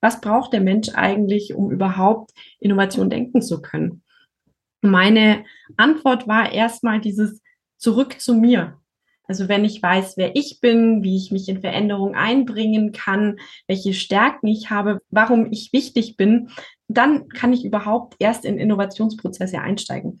was braucht der Mensch eigentlich, um überhaupt Innovation denken zu können? Meine Antwort war erstmal dieses Zurück zu mir. Also wenn ich weiß, wer ich bin, wie ich mich in Veränderung einbringen kann, welche Stärken ich habe, warum ich wichtig bin, dann kann ich überhaupt erst in Innovationsprozesse einsteigen.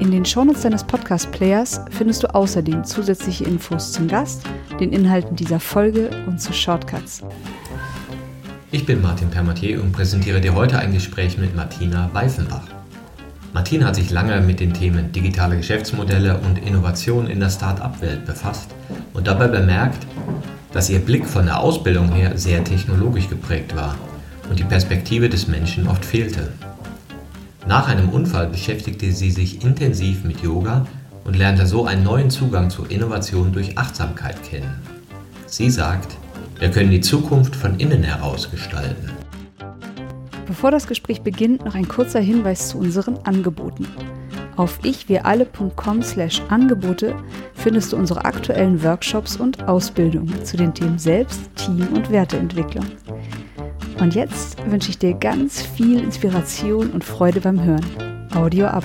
In den Shownotes deines Podcast-Players findest du außerdem zusätzliche Infos zum Gast, den Inhalten dieser Folge und zu Shortcuts. Ich bin Martin Permatier und präsentiere dir heute ein Gespräch mit Martina Weifenbach. Martina hat sich lange mit den Themen digitale Geschäftsmodelle und Innovation in der Start-up-Welt befasst und dabei bemerkt, dass ihr Blick von der Ausbildung her sehr technologisch geprägt war und die Perspektive des Menschen oft fehlte. Nach einem Unfall beschäftigte sie sich intensiv mit Yoga und lernte so einen neuen Zugang zur Innovation durch Achtsamkeit kennen. Sie sagt, wir können die Zukunft von innen heraus gestalten. Bevor das Gespräch beginnt, noch ein kurzer Hinweis zu unseren Angeboten. Auf ichwiralle.com/angebote findest du unsere aktuellen Workshops und Ausbildungen zu den Themen Selbst-, Team- und Werteentwicklung. Und jetzt wünsche ich dir ganz viel Inspiration und Freude beim Hören. Audio ab.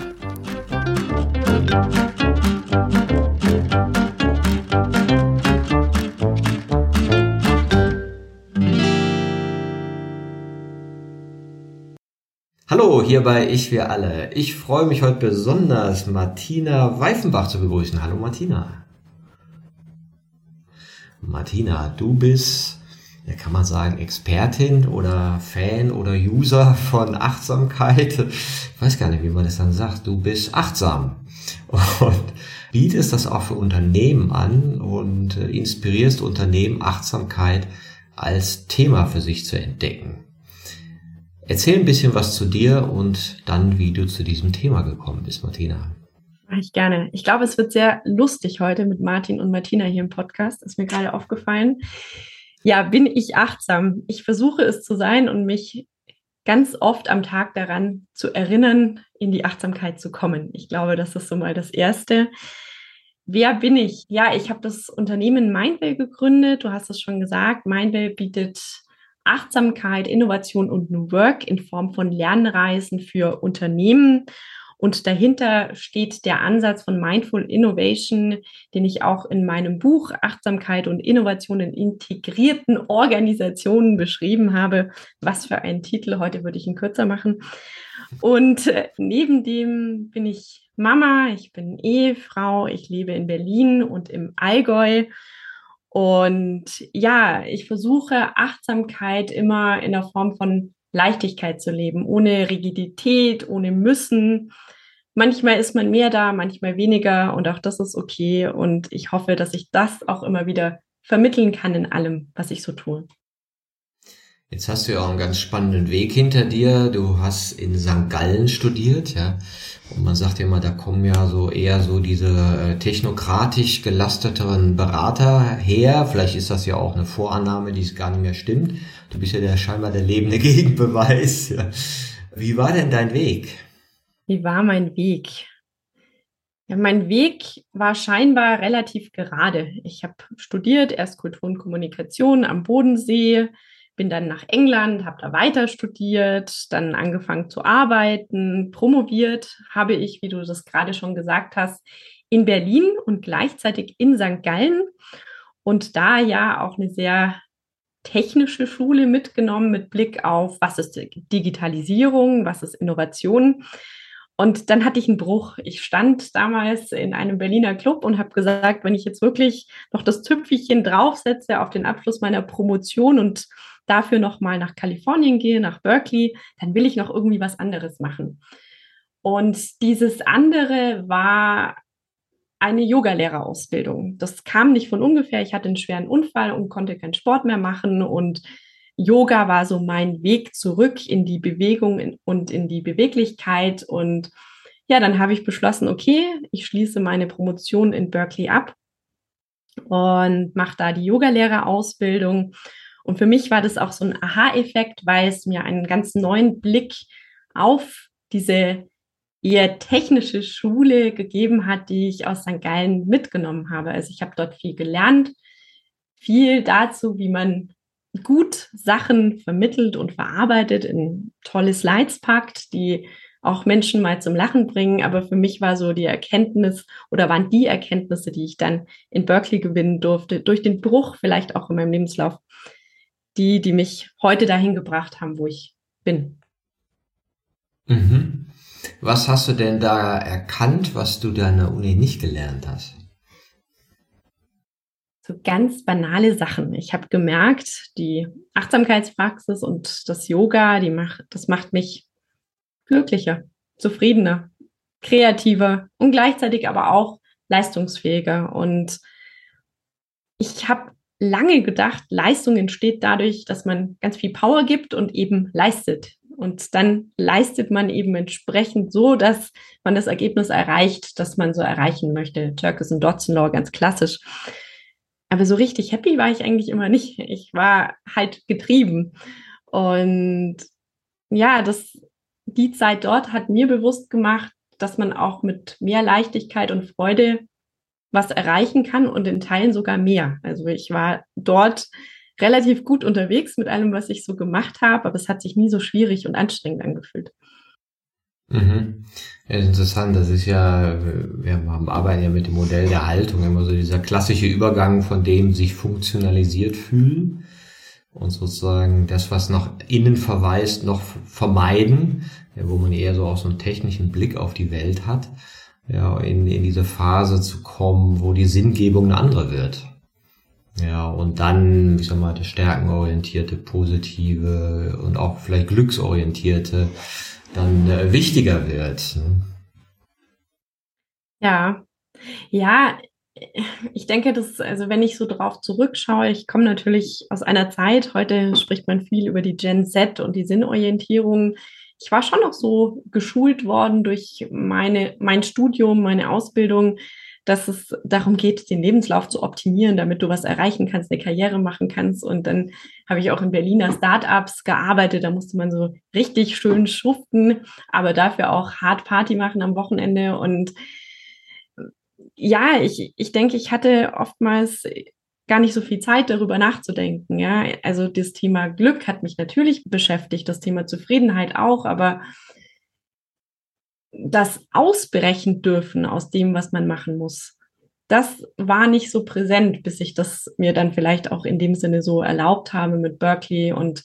Hallo, hier bei Ich wir alle. Ich freue mich heute besonders, Martina Weifenbach zu begrüßen. Hallo Martina. Martina, du bist ja, kann man sagen, Expertin oder Fan oder User von Achtsamkeit. Ich weiß gar nicht, wie man das dann sagt. Du bist achtsam und bietest das auch für Unternehmen an und äh, inspirierst Unternehmen, Achtsamkeit als Thema für sich zu entdecken. Erzähl ein bisschen was zu dir und dann, wie du zu diesem Thema gekommen bist, Martina. Mach ich gerne. Ich glaube, es wird sehr lustig heute mit Martin und Martina hier im Podcast. Ist mir gerade aufgefallen ja, bin ich achtsam. Ich versuche es zu sein und mich ganz oft am Tag daran zu erinnern, in die Achtsamkeit zu kommen. Ich glaube, das ist so mal das Erste. Wer bin ich? Ja, ich habe das Unternehmen Mindwell gegründet. Du hast es schon gesagt. Mindwell bietet Achtsamkeit, Innovation und New Work in Form von Lernreisen für Unternehmen und dahinter steht der Ansatz von Mindful Innovation, den ich auch in meinem Buch Achtsamkeit und Innovation in integrierten Organisationen beschrieben habe. Was für ein Titel, heute würde ich ihn kürzer machen. Und äh, neben dem bin ich Mama, ich bin Ehefrau, ich lebe in Berlin und im Allgäu. Und ja, ich versuche Achtsamkeit immer in der Form von Leichtigkeit zu leben, ohne Rigidität, ohne Müssen, manchmal ist man mehr da, manchmal weniger und auch das ist okay. Und ich hoffe, dass ich das auch immer wieder vermitteln kann in allem, was ich so tue. Jetzt hast du ja auch einen ganz spannenden Weg hinter dir. Du hast in St. Gallen studiert, ja. Und man sagt ja immer, da kommen ja so eher so diese äh, technokratisch gelasteteren Berater her. Vielleicht ist das ja auch eine Vorannahme, die es gar nicht mehr stimmt. Du bist ja der scheinbar der lebende Gegenbeweis. Wie war denn dein Weg? Wie war mein Weg? Ja, mein Weg war scheinbar relativ gerade. Ich habe studiert, erst Kultur und Kommunikation am Bodensee, bin dann nach England, habe da weiter studiert, dann angefangen zu arbeiten, promoviert habe ich, wie du das gerade schon gesagt hast, in Berlin und gleichzeitig in St. Gallen und da ja auch eine sehr technische Schule mitgenommen mit Blick auf, was ist Digitalisierung, was ist Innovation. Und dann hatte ich einen Bruch. Ich stand damals in einem Berliner Club und habe gesagt, wenn ich jetzt wirklich noch das Tüpfelchen draufsetze auf den Abschluss meiner Promotion und dafür noch mal nach Kalifornien gehe, nach Berkeley, dann will ich noch irgendwie was anderes machen. Und dieses andere war eine Yogalehrerausbildung. Das kam nicht von ungefähr. Ich hatte einen schweren Unfall und konnte keinen Sport mehr machen und Yoga war so mein Weg zurück in die Bewegung und in die Beweglichkeit. Und ja, dann habe ich beschlossen, okay, ich schließe meine Promotion in Berkeley ab und mache da die Yogalehrerausbildung. Und für mich war das auch so ein Aha-Effekt, weil es mir einen ganz neuen Blick auf diese eher technische Schule gegeben hat, die ich aus St. Gallen mitgenommen habe. Also ich habe dort viel gelernt, viel dazu, wie man gut Sachen vermittelt und verarbeitet, in tolle Slides packt, die auch Menschen mal zum Lachen bringen. Aber für mich war so die Erkenntnis oder waren die Erkenntnisse, die ich dann in Berkeley gewinnen durfte, durch den Bruch vielleicht auch in meinem Lebenslauf, die, die mich heute dahin gebracht haben, wo ich bin. Mhm. Was hast du denn da erkannt, was du da an der Uni nicht gelernt hast? So ganz banale Sachen. Ich habe gemerkt, die Achtsamkeitspraxis und das Yoga, die macht, das macht mich glücklicher, zufriedener, kreativer und gleichzeitig aber auch leistungsfähiger. Und ich habe lange gedacht, Leistung entsteht dadurch, dass man ganz viel Power gibt und eben leistet. Und dann leistet man eben entsprechend so, dass man das Ergebnis erreicht, das man so erreichen möchte. Turkis und Dodson Law, ganz klassisch. Aber so richtig happy war ich eigentlich immer nicht. Ich war halt getrieben. Und ja, das, die Zeit dort hat mir bewusst gemacht, dass man auch mit mehr Leichtigkeit und Freude was erreichen kann und in Teilen sogar mehr. Also ich war dort relativ gut unterwegs mit allem, was ich so gemacht habe, aber es hat sich nie so schwierig und anstrengend angefühlt. Mhm. Ja, interessant, das ist ja, wir arbeiten ja mit dem Modell der Haltung, immer so dieser klassische Übergang von dem sich funktionalisiert fühlen und sozusagen das, was nach innen verweist, noch vermeiden, ja, wo man eher so auch so einen technischen Blick auf die Welt hat, ja, in, in diese Phase zu kommen, wo die Sinngebung eine andere wird. Ja, und dann, ich sag mal, das stärkenorientierte, positive und auch vielleicht glücksorientierte dann äh, wichtiger wird. Ne? Ja, ja, ich denke, dass, also wenn ich so drauf zurückschaue, ich komme natürlich aus einer Zeit, heute spricht man viel über die Gen Z und die Sinnorientierung. Ich war schon noch so geschult worden durch meine, mein Studium, meine Ausbildung, dass es darum geht, den Lebenslauf zu optimieren, damit du was erreichen kannst, eine Karriere machen kannst. Und dann habe ich auch in Berliner Startups gearbeitet. Da musste man so richtig schön schuften, aber dafür auch hart Party machen am Wochenende. Und ja, ich, ich denke, ich hatte oftmals gar nicht so viel Zeit darüber nachzudenken. Ja, also das Thema Glück hat mich natürlich beschäftigt, das Thema Zufriedenheit auch, aber das ausbrechen dürfen aus dem, was man machen muss. Das war nicht so präsent, bis ich das mir dann vielleicht auch in dem Sinne so erlaubt habe mit Berkeley und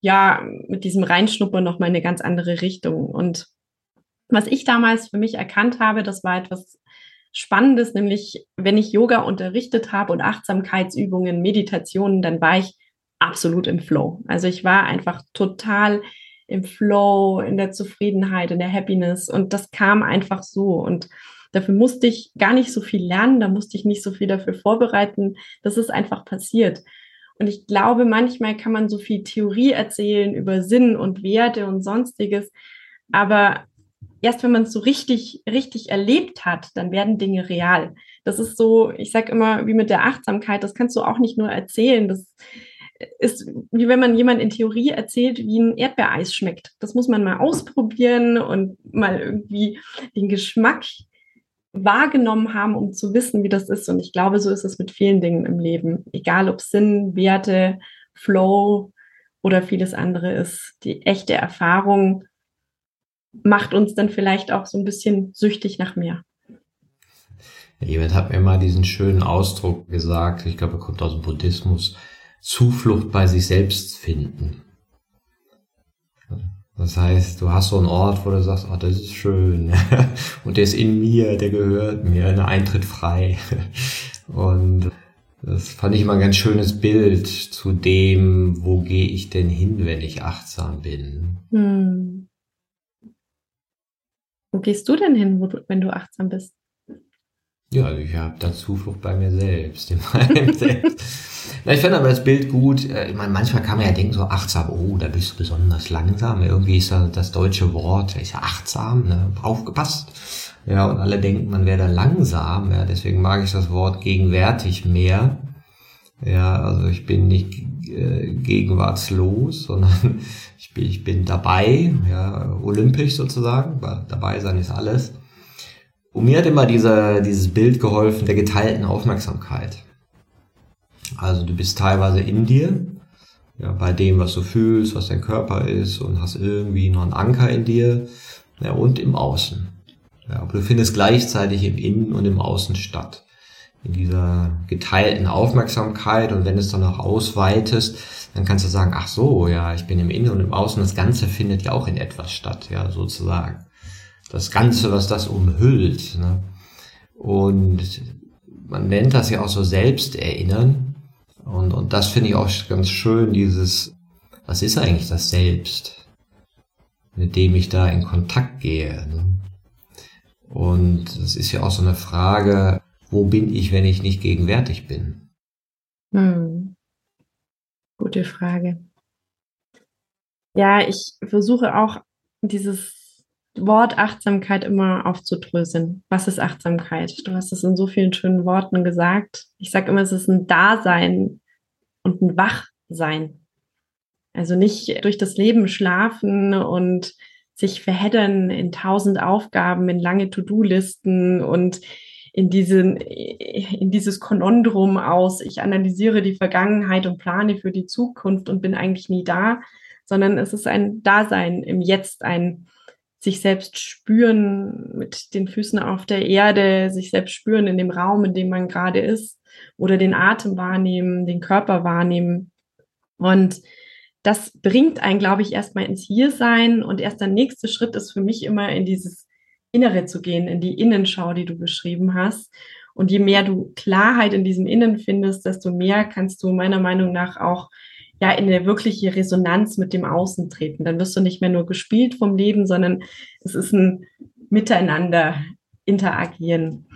ja, mit diesem Reinschnuppern noch mal eine ganz andere Richtung. Und was ich damals für mich erkannt habe, das war etwas Spannendes, nämlich wenn ich Yoga unterrichtet habe und Achtsamkeitsübungen, Meditationen, dann war ich absolut im Flow. Also ich war einfach total im Flow, in der Zufriedenheit, in der Happiness. Und das kam einfach so. Und dafür musste ich gar nicht so viel lernen, da musste ich nicht so viel dafür vorbereiten. Das ist einfach passiert. Und ich glaube, manchmal kann man so viel Theorie erzählen über Sinn und Werte und sonstiges. Aber erst wenn man es so richtig, richtig erlebt hat, dann werden Dinge real. Das ist so, ich sage immer, wie mit der Achtsamkeit, das kannst du auch nicht nur erzählen. Das ist wie wenn man jemand in Theorie erzählt, wie ein Erdbeereis schmeckt. Das muss man mal ausprobieren und mal irgendwie den Geschmack wahrgenommen haben, um zu wissen, wie das ist. Und ich glaube, so ist es mit vielen Dingen im Leben. Egal ob Sinn, Werte, Flow oder vieles andere ist. Die echte Erfahrung macht uns dann vielleicht auch so ein bisschen süchtig nach mehr. Jemand hat mir mal diesen schönen Ausdruck gesagt, ich glaube, er kommt aus dem Buddhismus, Zuflucht bei sich selbst finden. Das heißt, du hast so einen Ort, wo du sagst, oh, das ist schön. Und der ist in mir, der gehört mir, ein Eintritt frei. Und das fand ich immer ein ganz schönes Bild zu dem, wo gehe ich denn hin, wenn ich achtsam bin. Hm. Wo gehst du denn hin, du, wenn du achtsam bist? Ja, also ich habe da Zuflucht bei mir selbst, in meinem selbst. Na, ich finde aber das Bild gut. Äh, ich meine, manchmal kann man ja denken, so achtsam, oh, da bist du besonders langsam. Irgendwie ist ja das deutsche Wort, ist ja achtsam, ne? aufgepasst. Ja, und alle denken, man wäre da langsam. Ja, deswegen mag ich das Wort gegenwärtig mehr. Ja, also ich bin nicht äh, gegenwartslos, sondern ich bin, ich bin dabei, ja, olympisch sozusagen, weil dabei sein ist alles. Und mir hat immer dieser, dieses Bild geholfen der geteilten Aufmerksamkeit. Also du bist teilweise in dir, ja, bei dem, was du fühlst, was dein Körper ist und hast irgendwie noch einen Anker in dir ja, und im Außen. Ja, aber du findest gleichzeitig im Innen und im Außen statt. In dieser geteilten Aufmerksamkeit und wenn es dann auch ausweitest, dann kannst du sagen, ach so, ja, ich bin im Innen und im Außen, das Ganze findet ja auch in etwas statt, ja, sozusagen das Ganze, was das umhüllt. Ne? Und man nennt das ja auch so Selbsterinnern. Und, und das finde ich auch ganz schön, dieses, was ist eigentlich das Selbst, mit dem ich da in Kontakt gehe. Ne? Und das ist ja auch so eine Frage, wo bin ich, wenn ich nicht gegenwärtig bin? Hm. Gute Frage. Ja, ich versuche auch dieses Wort Achtsamkeit immer aufzudröseln. Was ist Achtsamkeit? Du hast es in so vielen schönen Worten gesagt. Ich sage immer, es ist ein Dasein und ein Wachsein. Also nicht durch das Leben schlafen und sich verheddern in tausend Aufgaben, in lange To-Do-Listen und in, diesen, in dieses Konondrum aus, ich analysiere die Vergangenheit und plane für die Zukunft und bin eigentlich nie da, sondern es ist ein Dasein im Jetzt, ein sich selbst spüren mit den Füßen auf der Erde, sich selbst spüren in dem Raum, in dem man gerade ist oder den Atem wahrnehmen, den Körper wahrnehmen. Und das bringt einen, glaube ich, erstmal ins Hiersein und erst der nächste Schritt ist für mich immer in dieses Innere zu gehen, in die Innenschau, die du beschrieben hast. Und je mehr du Klarheit in diesem Innen findest, desto mehr kannst du meiner Meinung nach auch ja in eine wirkliche Resonanz mit dem Außen treten. Dann wirst du nicht mehr nur gespielt vom Leben, sondern es ist ein Miteinander interagieren.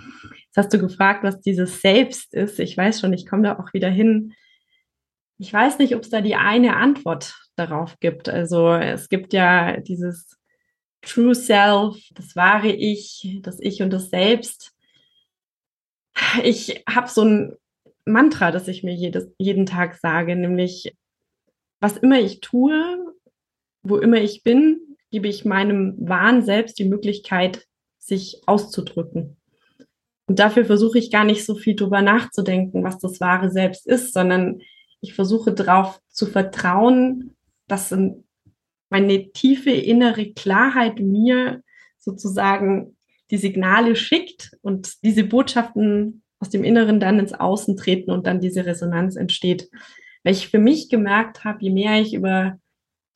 Jetzt hast du gefragt, was dieses Selbst ist. Ich weiß schon, ich komme da auch wieder hin. Ich weiß nicht, ob es da die eine Antwort darauf gibt. Also es gibt ja dieses True Self, das wahre Ich, das Ich und das Selbst. Ich habe so ein Mantra, das ich mir jedes, jeden Tag sage, nämlich was immer ich tue, wo immer ich bin, gebe ich meinem wahren Selbst die Möglichkeit, sich auszudrücken. Und dafür versuche ich gar nicht so viel drüber nachzudenken, was das wahre Selbst ist, sondern ich versuche darauf zu vertrauen, dass meine tiefe innere Klarheit mir sozusagen die Signale schickt und diese Botschaften aus dem Inneren dann ins Außen treten und dann diese Resonanz entsteht. Weil ich für mich gemerkt habe, je mehr ich über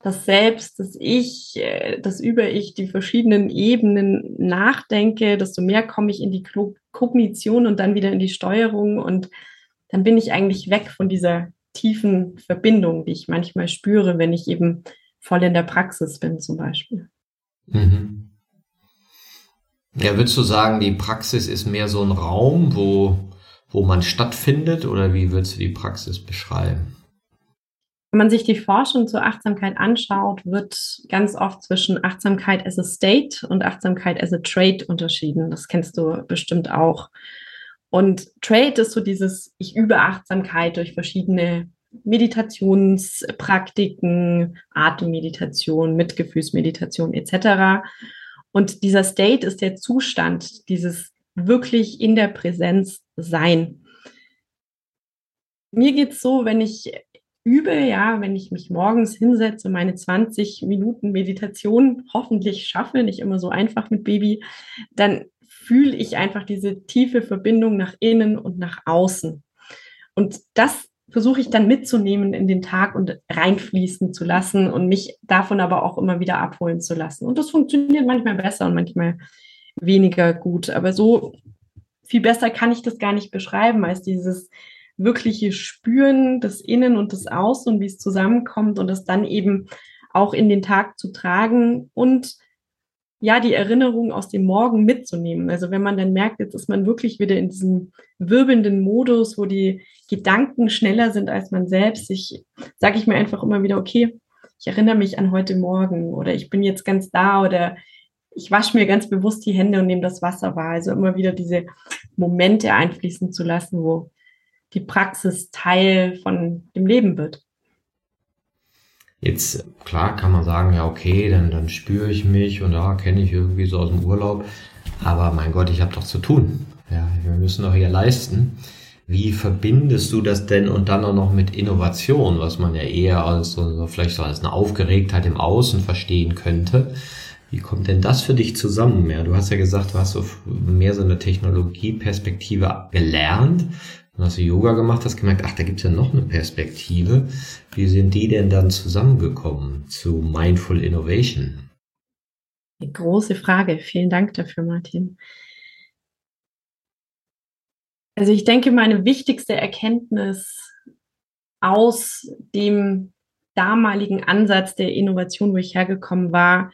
das Selbst, das Ich, äh, das Über-Ich, die verschiedenen Ebenen nachdenke, desto mehr komme ich in die Kognition und dann wieder in die Steuerung und dann bin ich eigentlich weg von dieser tiefen Verbindung, die ich manchmal spüre, wenn ich eben voll in der Praxis bin zum Beispiel. Mhm. Ja, würdest du sagen, die Praxis ist mehr so ein Raum, wo, wo man stattfindet oder wie würdest du die Praxis beschreiben? Wenn man sich die Forschung zur Achtsamkeit anschaut, wird ganz oft zwischen Achtsamkeit as a State und Achtsamkeit as a Trade unterschieden. Das kennst du bestimmt auch. Und Trade ist so dieses, ich übe Achtsamkeit durch verschiedene Meditationspraktiken, Atemmeditation, Mitgefühlsmeditation etc. Und dieser State ist der Zustand, dieses wirklich in der Präsenz sein. Mir geht es so, wenn ich übe, ja, wenn ich mich morgens hinsetze, meine 20 Minuten Meditation hoffentlich schaffe, nicht immer so einfach mit Baby, dann fühle ich einfach diese tiefe Verbindung nach innen und nach außen. Und das versuche ich dann mitzunehmen in den Tag und reinfließen zu lassen und mich davon aber auch immer wieder abholen zu lassen. Und das funktioniert manchmal besser und manchmal weniger gut. Aber so viel besser kann ich das gar nicht beschreiben als dieses wirkliche Spüren des Innen und des Außen und wie es zusammenkommt und das dann eben auch in den Tag zu tragen und ja, die Erinnerung aus dem Morgen mitzunehmen. Also wenn man dann merkt, jetzt ist man wirklich wieder in diesem wirbelnden Modus, wo die Gedanken schneller sind als man selbst, ich sage ich mir einfach immer wieder, okay, ich erinnere mich an heute Morgen oder ich bin jetzt ganz da oder ich wasche mir ganz bewusst die Hände und nehme das Wasser wahr. Also immer wieder diese Momente einfließen zu lassen, wo die Praxis Teil von dem Leben wird. Jetzt, klar kann man sagen, ja, okay, dann, dann spüre ich mich und da kenne ich irgendwie so aus dem Urlaub. Aber mein Gott, ich habe doch zu tun. Ja, wir müssen doch hier leisten. Wie verbindest du das denn und dann auch noch mit Innovation, was man ja eher als so, vielleicht so als eine Aufgeregtheit im Außen verstehen könnte? Wie kommt denn das für dich zusammen? Ja, du hast ja gesagt, du hast so mehr so eine Technologieperspektive gelernt. Dann hast du Yoga gemacht, hast gemerkt, ach, da gibt's ja noch eine Perspektive. Wie sind die denn dann zusammengekommen zu Mindful Innovation? Eine große Frage. Vielen Dank dafür, Martin. Also ich denke, meine wichtigste Erkenntnis aus dem damaligen Ansatz der Innovation, wo ich hergekommen war,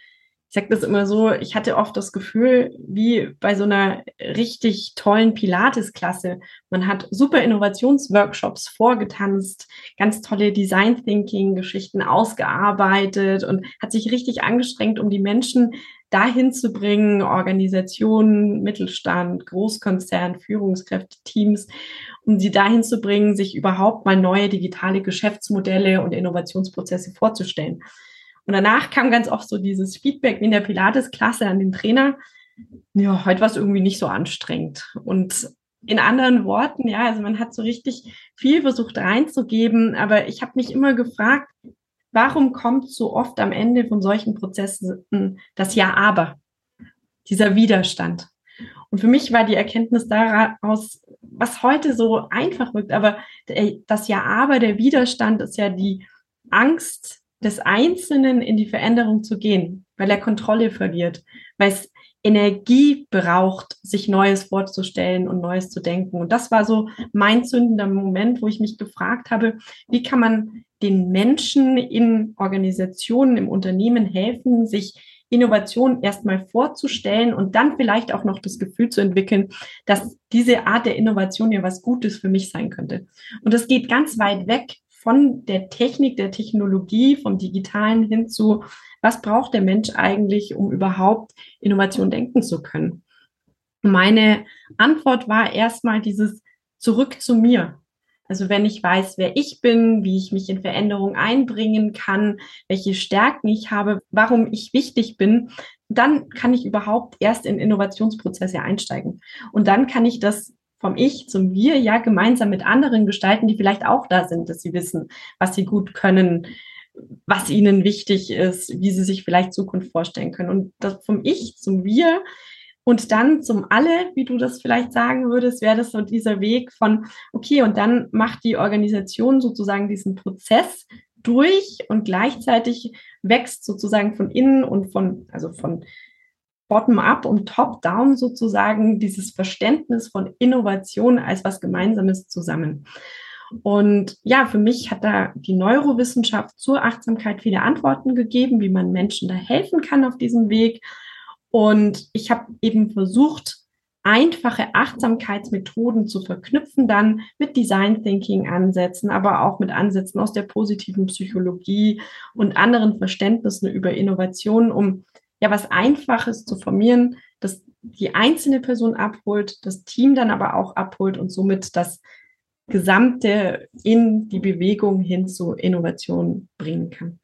sage das immer so, ich hatte oft das Gefühl, wie bei so einer richtig tollen Pilates-Klasse. Man hat super Innovationsworkshops vorgetanzt, ganz tolle Design Thinking-Geschichten ausgearbeitet und hat sich richtig angestrengt, um die Menschen dahin zu bringen, Organisationen, Mittelstand, Großkonzern, Führungskräfte, Teams, um sie dahin zu bringen, sich überhaupt mal neue digitale Geschäftsmodelle und Innovationsprozesse vorzustellen. Und danach kam ganz oft so dieses Feedback in der Pilates-Klasse an den Trainer. Ja, heute war es irgendwie nicht so anstrengend. Und in anderen Worten, ja, also man hat so richtig viel versucht reinzugeben, aber ich habe mich immer gefragt, warum kommt so oft am Ende von solchen Prozessen das Ja, aber, dieser Widerstand? Und für mich war die Erkenntnis daraus, was heute so einfach wirkt, aber das Ja, aber, der Widerstand ist ja die Angst, des Einzelnen in die Veränderung zu gehen, weil er Kontrolle verliert, weil es Energie braucht, sich Neues vorzustellen und Neues zu denken. Und das war so mein zündender Moment, wo ich mich gefragt habe, wie kann man den Menschen in Organisationen, im Unternehmen helfen, sich Innovation erstmal vorzustellen und dann vielleicht auch noch das Gefühl zu entwickeln, dass diese Art der Innovation ja was Gutes für mich sein könnte. Und das geht ganz weit weg von der Technik, der Technologie, vom Digitalen hin zu, was braucht der Mensch eigentlich, um überhaupt Innovation denken zu können? Meine Antwort war erstmal dieses Zurück zu mir. Also wenn ich weiß, wer ich bin, wie ich mich in Veränderung einbringen kann, welche Stärken ich habe, warum ich wichtig bin, dann kann ich überhaupt erst in Innovationsprozesse einsteigen. Und dann kann ich das vom Ich zum Wir ja gemeinsam mit anderen gestalten, die vielleicht auch da sind, dass sie wissen, was sie gut können, was ihnen wichtig ist, wie sie sich vielleicht Zukunft vorstellen können. Und das vom Ich zum Wir und dann zum Alle, wie du das vielleicht sagen würdest, wäre das so dieser Weg von, okay, und dann macht die Organisation sozusagen diesen Prozess durch und gleichzeitig wächst sozusagen von innen und von, also von bottom-up und top-down sozusagen dieses Verständnis von Innovation als was Gemeinsames zusammen. Und ja, für mich hat da die Neurowissenschaft zur Achtsamkeit viele Antworten gegeben, wie man Menschen da helfen kann auf diesem Weg. Und ich habe eben versucht, einfache Achtsamkeitsmethoden zu verknüpfen, dann mit Design Thinking Ansätzen, aber auch mit Ansätzen aus der positiven Psychologie und anderen Verständnissen über Innovation, um ja was Einfaches zu formieren, das die einzelne Person abholt, das Team dann aber auch abholt und somit das Gesamte in die Bewegung hin zu Innovation bringen kann.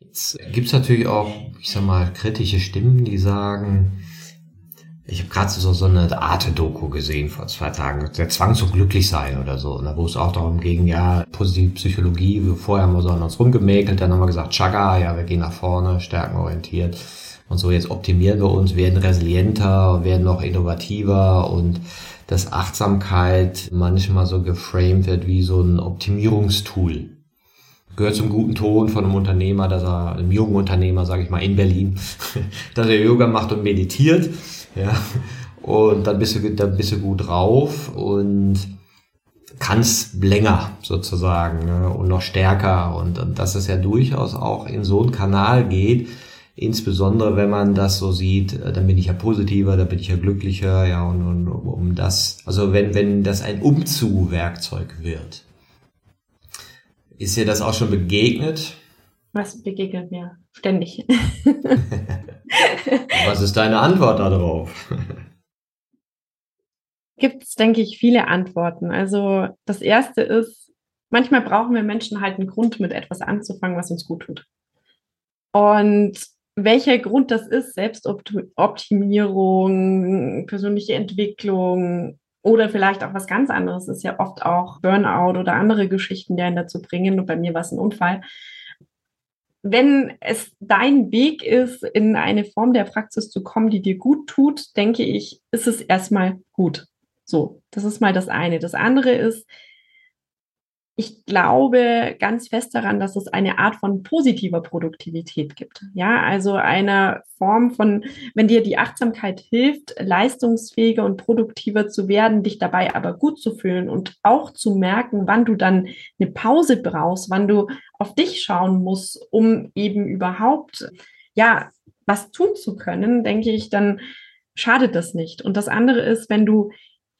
Jetzt gibt es natürlich auch, ich sag mal, kritische Stimmen, die sagen, ich habe gerade so, so eine Arte-Doku gesehen vor zwei Tagen, der Zwang zu glücklich sein oder so, ne, wo es auch darum ging, ja, positive Psychologie, wir vorher haben wir so an uns rumgemäkelt, dann haben wir gesagt, Chaga, ja, wir gehen nach vorne, stärkenorientiert und so, jetzt optimieren wir uns, werden resilienter, werden noch innovativer und dass Achtsamkeit manchmal so geframed wird wie so ein Optimierungstool. Gehört zum guten Ton von einem Unternehmer, dass er, einem jungen Unternehmer, sage ich mal, in Berlin, dass er Yoga macht und meditiert ja. Und dann bist du, dann bist du gut drauf und kannst länger sozusagen ne? und noch stärker. Und, und dass es ja durchaus auch in so einen Kanal geht, Insbesondere wenn man das so sieht, äh, dann bin ich ja positiver, dann bin ich ja glücklicher, ja, und, und um das, also wenn, wenn das ein Umzuwerkzeug wird. Ist dir das auch schon begegnet? Was begegnet mir? Ständig. Was ist deine Antwort darauf? Gibt es, denke ich, viele Antworten. Also das erste ist, manchmal brauchen wir Menschen halt einen Grund, mit etwas anzufangen, was uns gut tut. Und welcher Grund das ist, Selbstoptimierung, persönliche Entwicklung oder vielleicht auch was ganz anderes, ist ja oft auch Burnout oder andere Geschichten, die einen dazu bringen. Und bei mir war es ein Unfall. Wenn es dein Weg ist, in eine Form der Praxis zu kommen, die dir gut tut, denke ich, ist es erstmal gut. So, das ist mal das eine. Das andere ist, ich glaube ganz fest daran, dass es eine Art von positiver Produktivität gibt. Ja, also eine Form von, wenn dir die Achtsamkeit hilft, leistungsfähiger und produktiver zu werden, dich dabei aber gut zu fühlen und auch zu merken, wann du dann eine Pause brauchst, wann du auf dich schauen musst, um eben überhaupt, ja, was tun zu können, denke ich, dann schadet das nicht. Und das andere ist, wenn du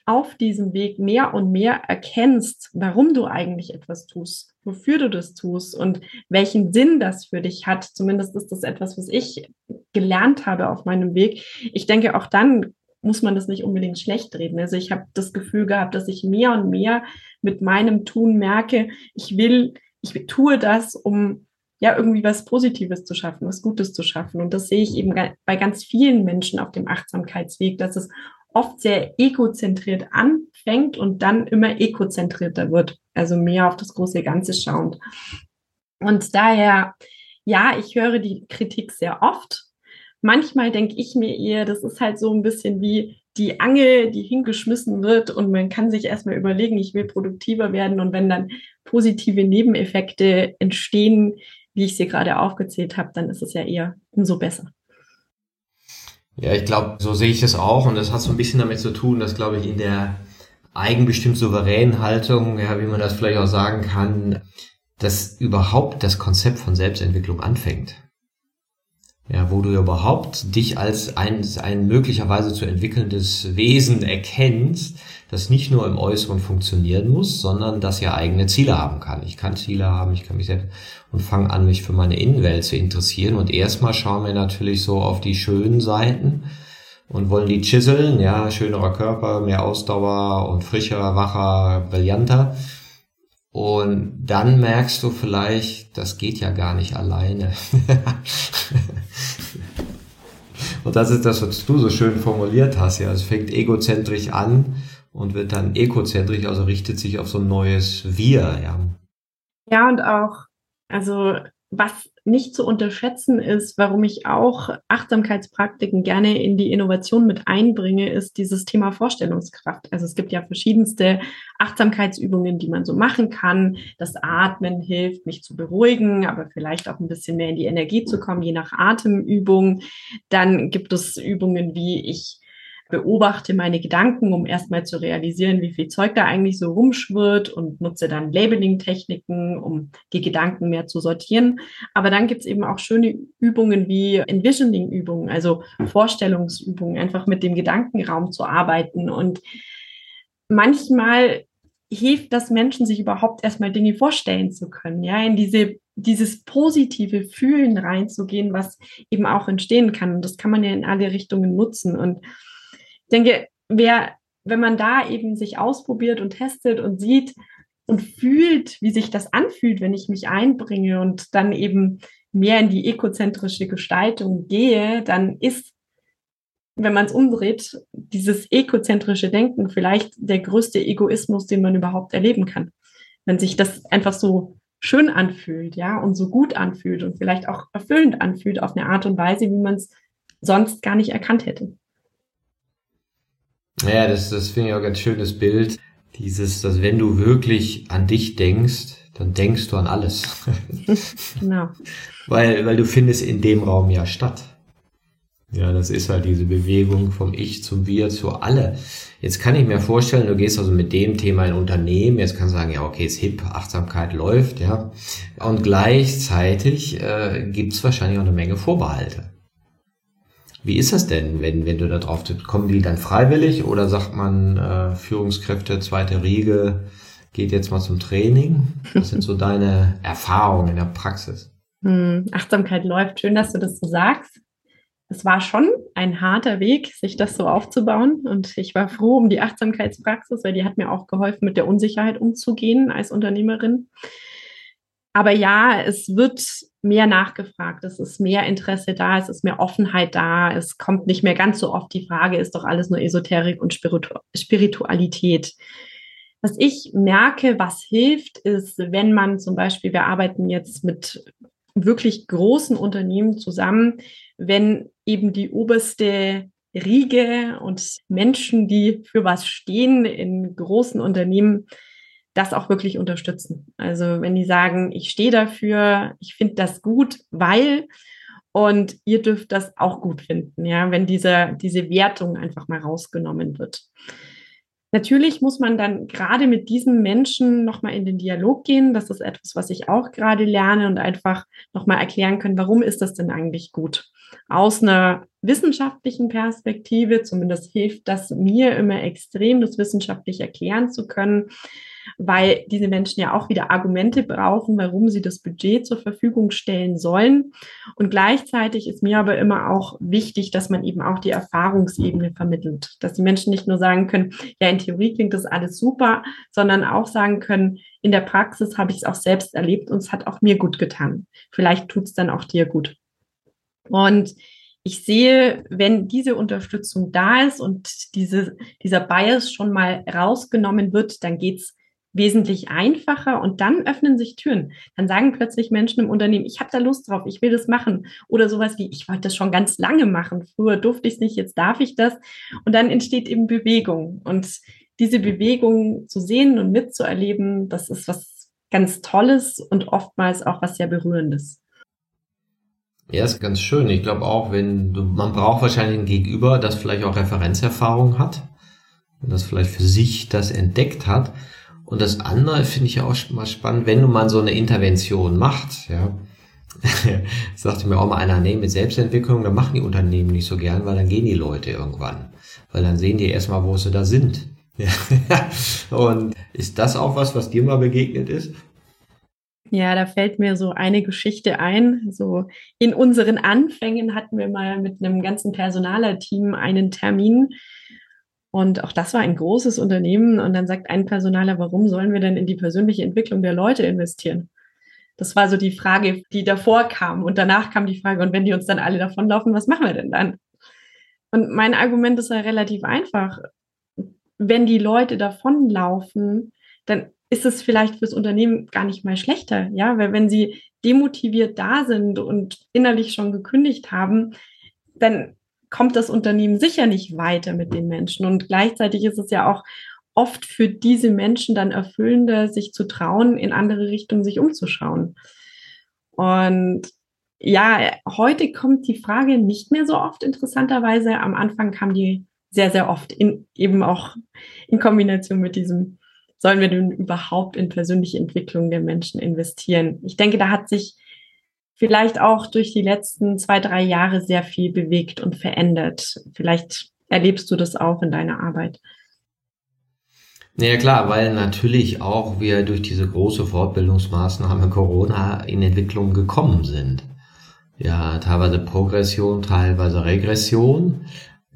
auf diesem Weg mehr und mehr erkennst, warum du eigentlich etwas tust, wofür du das tust und welchen Sinn das für dich hat. Zumindest ist das etwas, was ich gelernt habe auf meinem Weg. Ich denke, auch dann muss man das nicht unbedingt schlecht reden. Also ich habe das Gefühl gehabt, dass ich mehr und mehr mit meinem Tun merke, ich will, ich tue das, um ja irgendwie was Positives zu schaffen, was Gutes zu schaffen. Und das sehe ich eben bei ganz vielen Menschen auf dem Achtsamkeitsweg, dass es oft sehr egozentriert anfängt und dann immer egozentrierter wird, also mehr auf das große Ganze schauend. Und daher, ja, ich höre die Kritik sehr oft. Manchmal denke ich mir eher, das ist halt so ein bisschen wie die Angel, die hingeschmissen wird und man kann sich erstmal überlegen, ich will produktiver werden und wenn dann positive Nebeneffekte entstehen, wie ich sie gerade aufgezählt habe, dann ist es ja eher umso besser. Ja, ich glaube, so sehe ich es auch und das hat so ein bisschen damit zu tun, dass, glaube ich, in der eigenbestimmt souveränen Haltung, ja, wie man das vielleicht auch sagen kann, dass überhaupt das Konzept von Selbstentwicklung anfängt. Ja, wo du überhaupt dich als ein, ein möglicherweise zu entwickelndes Wesen erkennst, das nicht nur im Äußeren funktionieren muss, sondern das ja eigene Ziele haben kann. Ich kann Ziele haben, ich kann mich selbst und fange an, mich für meine Innenwelt zu interessieren. Und erstmal schauen wir natürlich so auf die schönen Seiten und wollen die chiseln, ja, schönerer Körper, mehr Ausdauer und frischer, wacher, brillanter. Und dann merkst du vielleicht, das geht ja gar nicht alleine. und das ist das, was du so schön formuliert hast. Ja, es fängt egozentrisch an und wird dann ekozentrisch, also richtet sich auf so ein neues Wir. Ja, ja und auch, also was nicht zu unterschätzen ist, warum ich auch Achtsamkeitspraktiken gerne in die Innovation mit einbringe, ist dieses Thema Vorstellungskraft. Also es gibt ja verschiedenste Achtsamkeitsübungen, die man so machen kann. Das Atmen hilft, mich zu beruhigen, aber vielleicht auch ein bisschen mehr in die Energie zu kommen, je nach Atemübung. Dann gibt es Übungen wie ich beobachte meine Gedanken, um erstmal zu realisieren, wie viel Zeug da eigentlich so rumschwirrt und nutze dann Labeling-Techniken, um die Gedanken mehr zu sortieren. Aber dann gibt's eben auch schöne Übungen wie Envisioning-Übungen, also Vorstellungsübungen, einfach mit dem Gedankenraum zu arbeiten. Und manchmal hilft das Menschen, sich überhaupt erstmal Dinge vorstellen zu können, ja, in diese dieses positive Fühlen reinzugehen, was eben auch entstehen kann. Und das kann man ja in alle Richtungen nutzen. Und ich denke, wer, wenn man da eben sich ausprobiert und testet und sieht und fühlt, wie sich das anfühlt, wenn ich mich einbringe und dann eben mehr in die ekozentrische Gestaltung gehe, dann ist, wenn man es umdreht, dieses ekozentrische Denken vielleicht der größte Egoismus, den man überhaupt erleben kann. Wenn sich das einfach so schön anfühlt, ja, und so gut anfühlt und vielleicht auch erfüllend anfühlt auf eine Art und Weise, wie man es sonst gar nicht erkannt hätte. Ja, das, das finde ich auch ein ganz schönes Bild. Dieses, dass wenn du wirklich an dich denkst, dann denkst du an alles. genau. Weil, weil du findest in dem Raum ja statt. Ja, das ist halt diese Bewegung vom Ich zum Wir zu alle. Jetzt kann ich mir vorstellen, du gehst also mit dem Thema in Unternehmen, jetzt kannst du sagen, ja, okay, ist hip, Achtsamkeit läuft, ja. Und gleichzeitig äh, gibt es wahrscheinlich auch eine Menge Vorbehalte. Wie ist das denn, wenn, wenn du da drauf kommen die dann freiwillig oder sagt man äh, Führungskräfte, zweite Riege, geht jetzt mal zum Training? Was sind so deine Erfahrungen in der Praxis? Hm, Achtsamkeit läuft. Schön, dass du das so sagst es war schon ein harter Weg, sich das so aufzubauen. Und ich war froh um die Achtsamkeitspraxis, weil die hat mir auch geholfen, mit der Unsicherheit umzugehen als Unternehmerin. Aber ja, es wird mehr nachgefragt, es ist mehr Interesse da, es ist mehr Offenheit da, es kommt nicht mehr ganz so oft die Frage, ist doch alles nur Esoterik und Spiritualität. Was ich merke, was hilft, ist, wenn man zum Beispiel, wir arbeiten jetzt mit wirklich großen Unternehmen zusammen, wenn eben die oberste Riege und Menschen, die für was stehen in großen Unternehmen, das auch wirklich unterstützen. Also wenn die sagen, ich stehe dafür, ich finde das gut, weil und ihr dürft das auch gut finden, ja, wenn diese, diese Wertung einfach mal rausgenommen wird. Natürlich muss man dann gerade mit diesen Menschen nochmal in den Dialog gehen. Das ist etwas, was ich auch gerade lerne und einfach nochmal erklären können, warum ist das denn eigentlich gut? Aus einer wissenschaftlichen Perspektive, zumindest hilft das mir immer extrem, das wissenschaftlich erklären zu können weil diese Menschen ja auch wieder Argumente brauchen, warum sie das Budget zur Verfügung stellen sollen. Und gleichzeitig ist mir aber immer auch wichtig, dass man eben auch die Erfahrungsebene vermittelt, dass die Menschen nicht nur sagen können, ja, in Theorie klingt das alles super, sondern auch sagen können, in der Praxis habe ich es auch selbst erlebt und es hat auch mir gut getan. Vielleicht tut es dann auch dir gut. Und ich sehe, wenn diese Unterstützung da ist und diese, dieser Bias schon mal rausgenommen wird, dann geht es wesentlich einfacher und dann öffnen sich Türen. Dann sagen plötzlich Menschen im Unternehmen, ich habe da Lust drauf, ich will das machen. Oder sowas wie, ich wollte das schon ganz lange machen. Früher durfte ich es nicht, jetzt darf ich das. Und dann entsteht eben Bewegung. Und diese Bewegung zu sehen und mitzuerleben, das ist was ganz Tolles und oftmals auch was sehr Berührendes. Ja, ist ganz schön. Ich glaube auch, wenn du, man braucht wahrscheinlich ein Gegenüber, das vielleicht auch Referenzerfahrung hat das vielleicht für sich das entdeckt hat und das andere finde ich ja auch mal spannend, wenn du mal so eine Intervention machst, ja. sagte mir auch mal einer, nee, mit Selbstentwicklung, da machen die Unternehmen nicht so gern, weil dann gehen die Leute irgendwann. Weil dann sehen die erstmal, wo sie da sind. und ist das auch was, was dir mal begegnet ist? Ja, da fällt mir so eine Geschichte ein. So in unseren Anfängen hatten wir mal mit einem ganzen Personalerteam einen Termin und auch das war ein großes Unternehmen. Und dann sagt ein Personaler, warum sollen wir denn in die persönliche Entwicklung der Leute investieren? Das war so die Frage, die davor kam. Und danach kam die Frage, und wenn die uns dann alle davonlaufen, was machen wir denn dann? Und mein Argument ist ja relativ einfach. Wenn die Leute davonlaufen, dann ist es vielleicht fürs Unternehmen gar nicht mal schlechter, ja, weil wenn sie demotiviert da sind und innerlich schon gekündigt haben, dann kommt das Unternehmen sicher nicht weiter mit den Menschen. Und gleichzeitig ist es ja auch oft für diese Menschen dann erfüllender, sich zu trauen, in andere Richtungen sich umzuschauen. Und ja, heute kommt die Frage nicht mehr so oft, interessanterweise. Am Anfang kam die sehr, sehr oft in, eben auch in Kombination mit diesem, sollen wir denn überhaupt in persönliche Entwicklung der Menschen investieren? Ich denke, da hat sich vielleicht auch durch die letzten zwei, drei Jahre sehr viel bewegt und verändert. Vielleicht erlebst du das auch in deiner Arbeit. Ja klar, weil natürlich auch wir durch diese große Fortbildungsmaßnahme Corona in Entwicklung gekommen sind. Ja, teilweise Progression, teilweise Regression.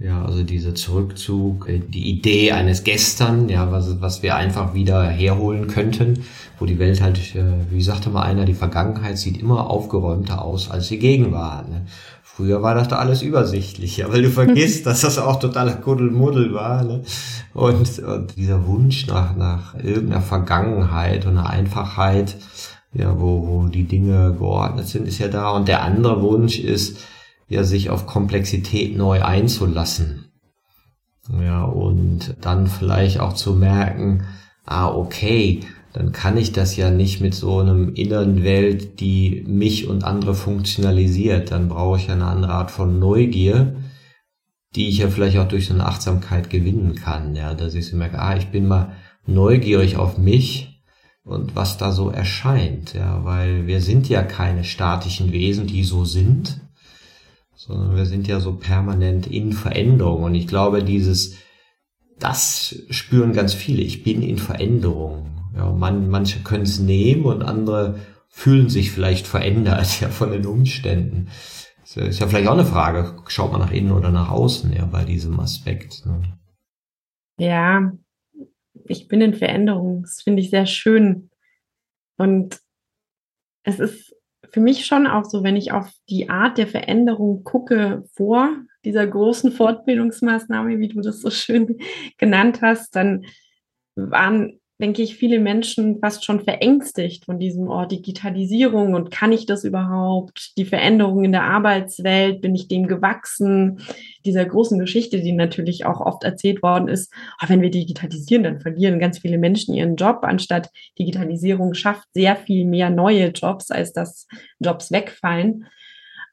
Ja, also dieser Zurückzug, äh, die Idee eines Gestern, ja, was, was wir einfach wieder herholen könnten, wo die Welt halt, äh, wie sagte mal einer, die Vergangenheit sieht immer aufgeräumter aus als die Gegenwart. Ne? Früher war das da alles übersichtlicher, weil du vergisst, dass das auch totaler Kuddelmuddel war. Ne? Und, und dieser Wunsch nach, nach irgendeiner Vergangenheit und einer Einfachheit, ja, wo, wo die Dinge geordnet sind, ist ja da. Und der andere Wunsch ist, ja, sich auf Komplexität neu einzulassen. Ja, und dann vielleicht auch zu merken, ah, okay, dann kann ich das ja nicht mit so einem inneren Welt, die mich und andere funktionalisiert. Dann brauche ich eine andere Art von Neugier, die ich ja vielleicht auch durch so eine Achtsamkeit gewinnen kann, ja, dass ich so merke, ah, ich bin mal neugierig auf mich und was da so erscheint, ja, weil wir sind ja keine statischen Wesen, die so sind, sondern wir sind ja so permanent in Veränderung und ich glaube, dieses, das spüren ganz viele, ich bin in Veränderung, ja, man, manche können es nehmen und andere fühlen sich vielleicht verändert, ja, von den Umständen. Das ist ja vielleicht auch eine Frage, schaut man nach innen oder nach außen, ja, bei diesem Aspekt. Ne? Ja, ich bin in Veränderung. Das finde ich sehr schön. Und es ist für mich schon auch so, wenn ich auf die Art der Veränderung gucke vor dieser großen Fortbildungsmaßnahme, wie du das so schön genannt hast, dann waren denke ich, viele Menschen fast schon verängstigt von diesem Ort Digitalisierung und kann ich das überhaupt? Die Veränderungen in der Arbeitswelt, bin ich dem gewachsen? Dieser großen Geschichte, die natürlich auch oft erzählt worden ist, oh, wenn wir digitalisieren, dann verlieren ganz viele Menschen ihren Job, anstatt Digitalisierung schafft sehr viel mehr neue Jobs, als dass Jobs wegfallen.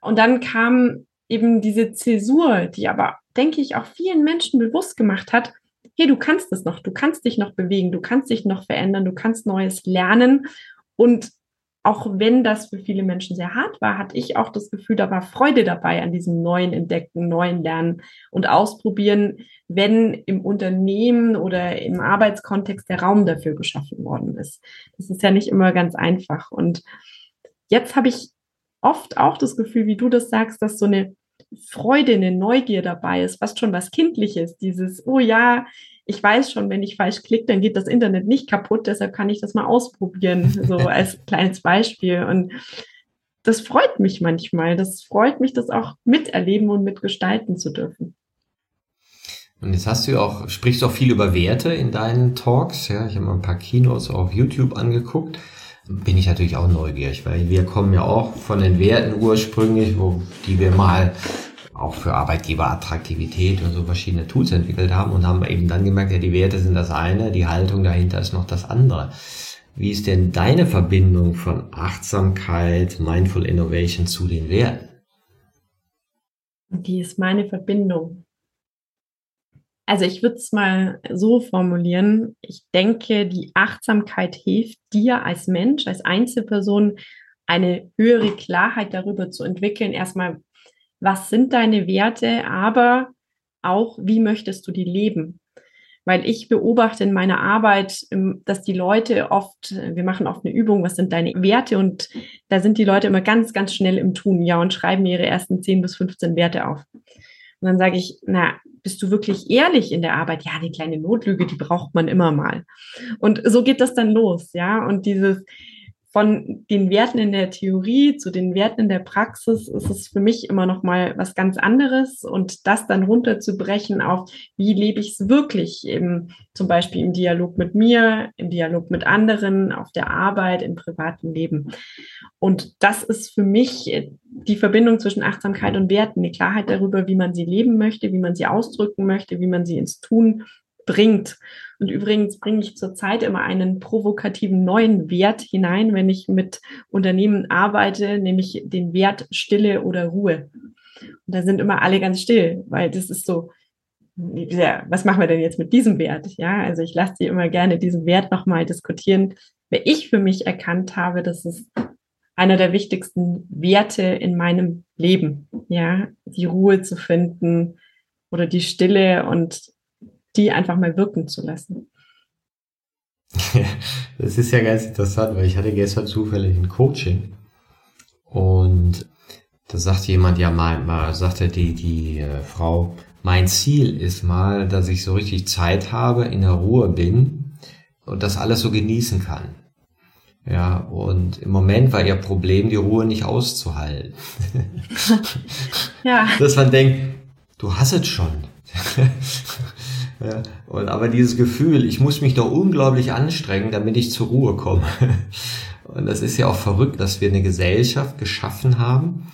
Und dann kam eben diese Zäsur, die aber, denke ich, auch vielen Menschen bewusst gemacht hat, hey, du kannst es noch, du kannst dich noch bewegen, du kannst dich noch verändern, du kannst Neues lernen. Und auch wenn das für viele Menschen sehr hart war, hatte ich auch das Gefühl, da war Freude dabei an diesem neuen Entdecken, neuen Lernen und Ausprobieren, wenn im Unternehmen oder im Arbeitskontext der Raum dafür geschaffen worden ist. Das ist ja nicht immer ganz einfach. Und jetzt habe ich oft auch das Gefühl, wie du das sagst, dass so eine Freude, eine Neugier dabei ist, fast schon was Kindliches, dieses, oh ja, ich weiß schon, wenn ich falsch klicke, dann geht das Internet nicht kaputt, deshalb kann ich das mal ausprobieren, so als kleines Beispiel. Und das freut mich manchmal. Das freut mich, das auch miterleben und mitgestalten zu dürfen. Und jetzt hast du auch, sprichst auch viel über Werte in deinen Talks. Ja, ich habe mal ein paar Kinos auf YouTube angeguckt bin ich natürlich auch neugierig, weil wir kommen ja auch von den Werten ursprünglich, wo die wir mal auch für Arbeitgeberattraktivität und so verschiedene Tools entwickelt haben und haben eben dann gemerkt, ja, die Werte sind das eine, die Haltung dahinter ist noch das andere. Wie ist denn deine Verbindung von Achtsamkeit, Mindful Innovation zu den Werten? Die ist meine Verbindung. Also ich würde es mal so formulieren. Ich denke, die Achtsamkeit hilft dir als Mensch, als Einzelperson, eine höhere Klarheit darüber zu entwickeln. Erstmal, was sind deine Werte, aber auch, wie möchtest du die leben? Weil ich beobachte in meiner Arbeit, ähm, dass die Leute oft, wir machen oft eine Übung, was sind deine Werte? Und da sind die Leute immer ganz, ganz schnell im Tun, ja, und schreiben ihre ersten 10 bis 15 Werte auf. Und dann sage ich, na, bist du wirklich ehrlich in der Arbeit? Ja, die kleine Notlüge, die braucht man immer mal. Und so geht das dann los, ja. Und dieses, von den Werten in der Theorie zu den Werten in der Praxis ist es für mich immer noch mal was ganz anderes und das dann runterzubrechen auf, wie lebe ich es wirklich, im, zum Beispiel im Dialog mit mir, im Dialog mit anderen, auf der Arbeit, im privaten Leben. Und das ist für mich die Verbindung zwischen Achtsamkeit und Werten, die Klarheit darüber, wie man sie leben möchte, wie man sie ausdrücken möchte, wie man sie ins Tun bringt. Und übrigens bringe ich zurzeit immer einen provokativen neuen Wert hinein, wenn ich mit Unternehmen arbeite, nämlich den Wert Stille oder Ruhe. Und da sind immer alle ganz still, weil das ist so, ja, was machen wir denn jetzt mit diesem Wert? Ja, also ich lasse die immer gerne diesen Wert nochmal diskutieren, weil ich für mich erkannt habe, dass es einer der wichtigsten Werte in meinem Leben, ja, die Ruhe zu finden oder die Stille und die einfach mal wirken zu lassen. das ist ja ganz interessant, weil ich hatte gestern zufällig ein Coaching und da sagte jemand, ja mal, mal sagte die, die äh, Frau, mein Ziel ist mal, dass ich so richtig Zeit habe, in der Ruhe bin und das alles so genießen kann. Ja, und im Moment war ihr Problem, die Ruhe nicht auszuhalten. ja. Dass man denkt, du hast es schon. Ja, und aber dieses Gefühl, ich muss mich doch unglaublich anstrengen, damit ich zur Ruhe komme. Und das ist ja auch verrückt, dass wir eine Gesellschaft geschaffen haben,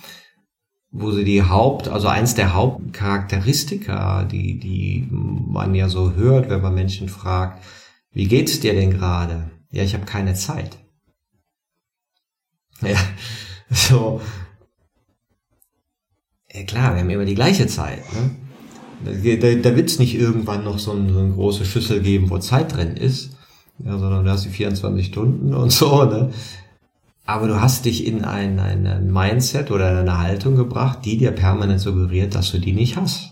wo sie die Haupt, also eins der Hauptcharakteristika, die, die man ja so hört, wenn man Menschen fragt, wie geht's dir denn gerade? Ja, ich habe keine Zeit. Ja, so. Ja klar, wir haben immer die gleiche Zeit. Ne? Da, da wird es nicht irgendwann noch so, ein, so, eine große Schüssel geben, wo Zeit drin ist, ja, sondern du hast die 24 Stunden und so, ne? Aber du hast dich in ein, ein Mindset oder eine Haltung gebracht, die dir permanent suggeriert, dass du die nicht hast.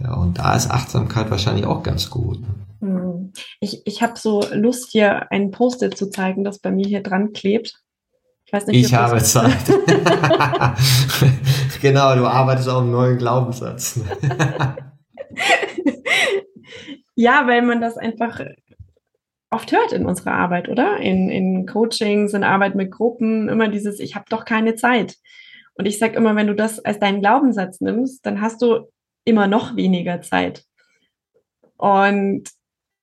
Ja, und da ist Achtsamkeit wahrscheinlich auch ganz gut. Hm. Ich, ich habe so Lust, hier ein Post-it zu zeigen, das bei mir hier dran klebt. Ich, weiß nicht, ich habe Zeit. genau, du arbeitest auf einem neuen Glaubenssatz. ja, weil man das einfach oft hört in unserer Arbeit, oder? In, in Coachings, in Arbeit mit Gruppen, immer dieses, ich habe doch keine Zeit. Und ich sage immer, wenn du das als deinen Glaubenssatz nimmst, dann hast du immer noch weniger Zeit. Und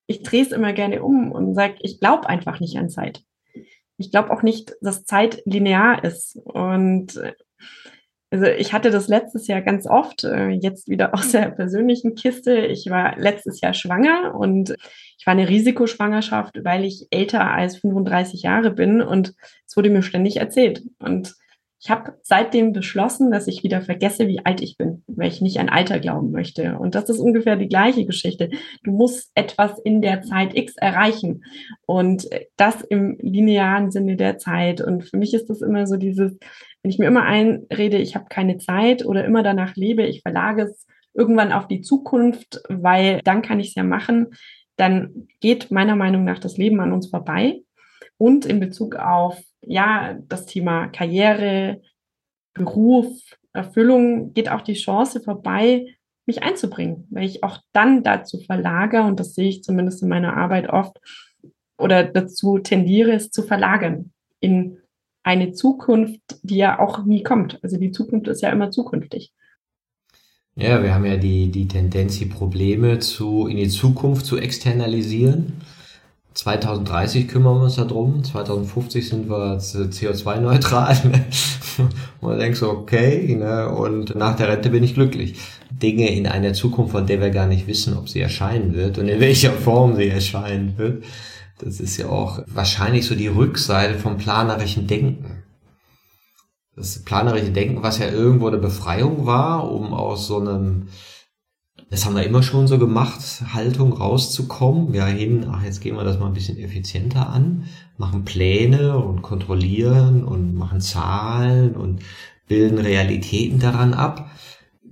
ich drehe es immer gerne um und sage, ich glaube einfach nicht an Zeit. Ich glaube auch nicht, dass Zeit linear ist. Und also ich hatte das letztes Jahr ganz oft, äh, jetzt wieder aus der persönlichen Kiste. Ich war letztes Jahr schwanger und ich war eine Risikoschwangerschaft, weil ich älter als 35 Jahre bin und es wurde mir ständig erzählt. Und ich habe seitdem beschlossen, dass ich wieder vergesse, wie alt ich bin, weil ich nicht an Alter glauben möchte. Und das ist ungefähr die gleiche Geschichte. Du musst etwas in der Zeit X erreichen und das im linearen Sinne der Zeit. Und für mich ist das immer so dieses, wenn ich mir immer einrede, ich habe keine Zeit oder immer danach lebe, ich verlage es irgendwann auf die Zukunft, weil dann kann ich es ja machen, dann geht meiner Meinung nach das Leben an uns vorbei. Und in Bezug auf ja, das Thema Karriere, Beruf, Erfüllung geht auch die Chance vorbei, mich einzubringen, weil ich auch dann dazu verlagere, und das sehe ich zumindest in meiner Arbeit oft, oder dazu tendiere, es zu verlagern in eine Zukunft, die ja auch nie kommt. Also die Zukunft ist ja immer zukünftig. Ja, wir haben ja die, die Tendenz, die Probleme zu, in die Zukunft zu externalisieren. 2030 kümmern wir uns darum, 2050 sind wir CO2-neutral. Ne? Und dann denkst du, okay, ne? und nach der Rente bin ich glücklich. Dinge in einer Zukunft, von der wir gar nicht wissen, ob sie erscheinen wird und in welcher Form sie erscheinen wird. Das ist ja auch wahrscheinlich so die Rückseite vom planerischen Denken. Das planerische Denken, was ja irgendwo eine Befreiung war, um aus so einem das haben wir immer schon so gemacht, Haltung rauszukommen, ja hin, ach jetzt gehen wir das mal ein bisschen effizienter an, machen Pläne und kontrollieren und machen Zahlen und bilden Realitäten daran ab,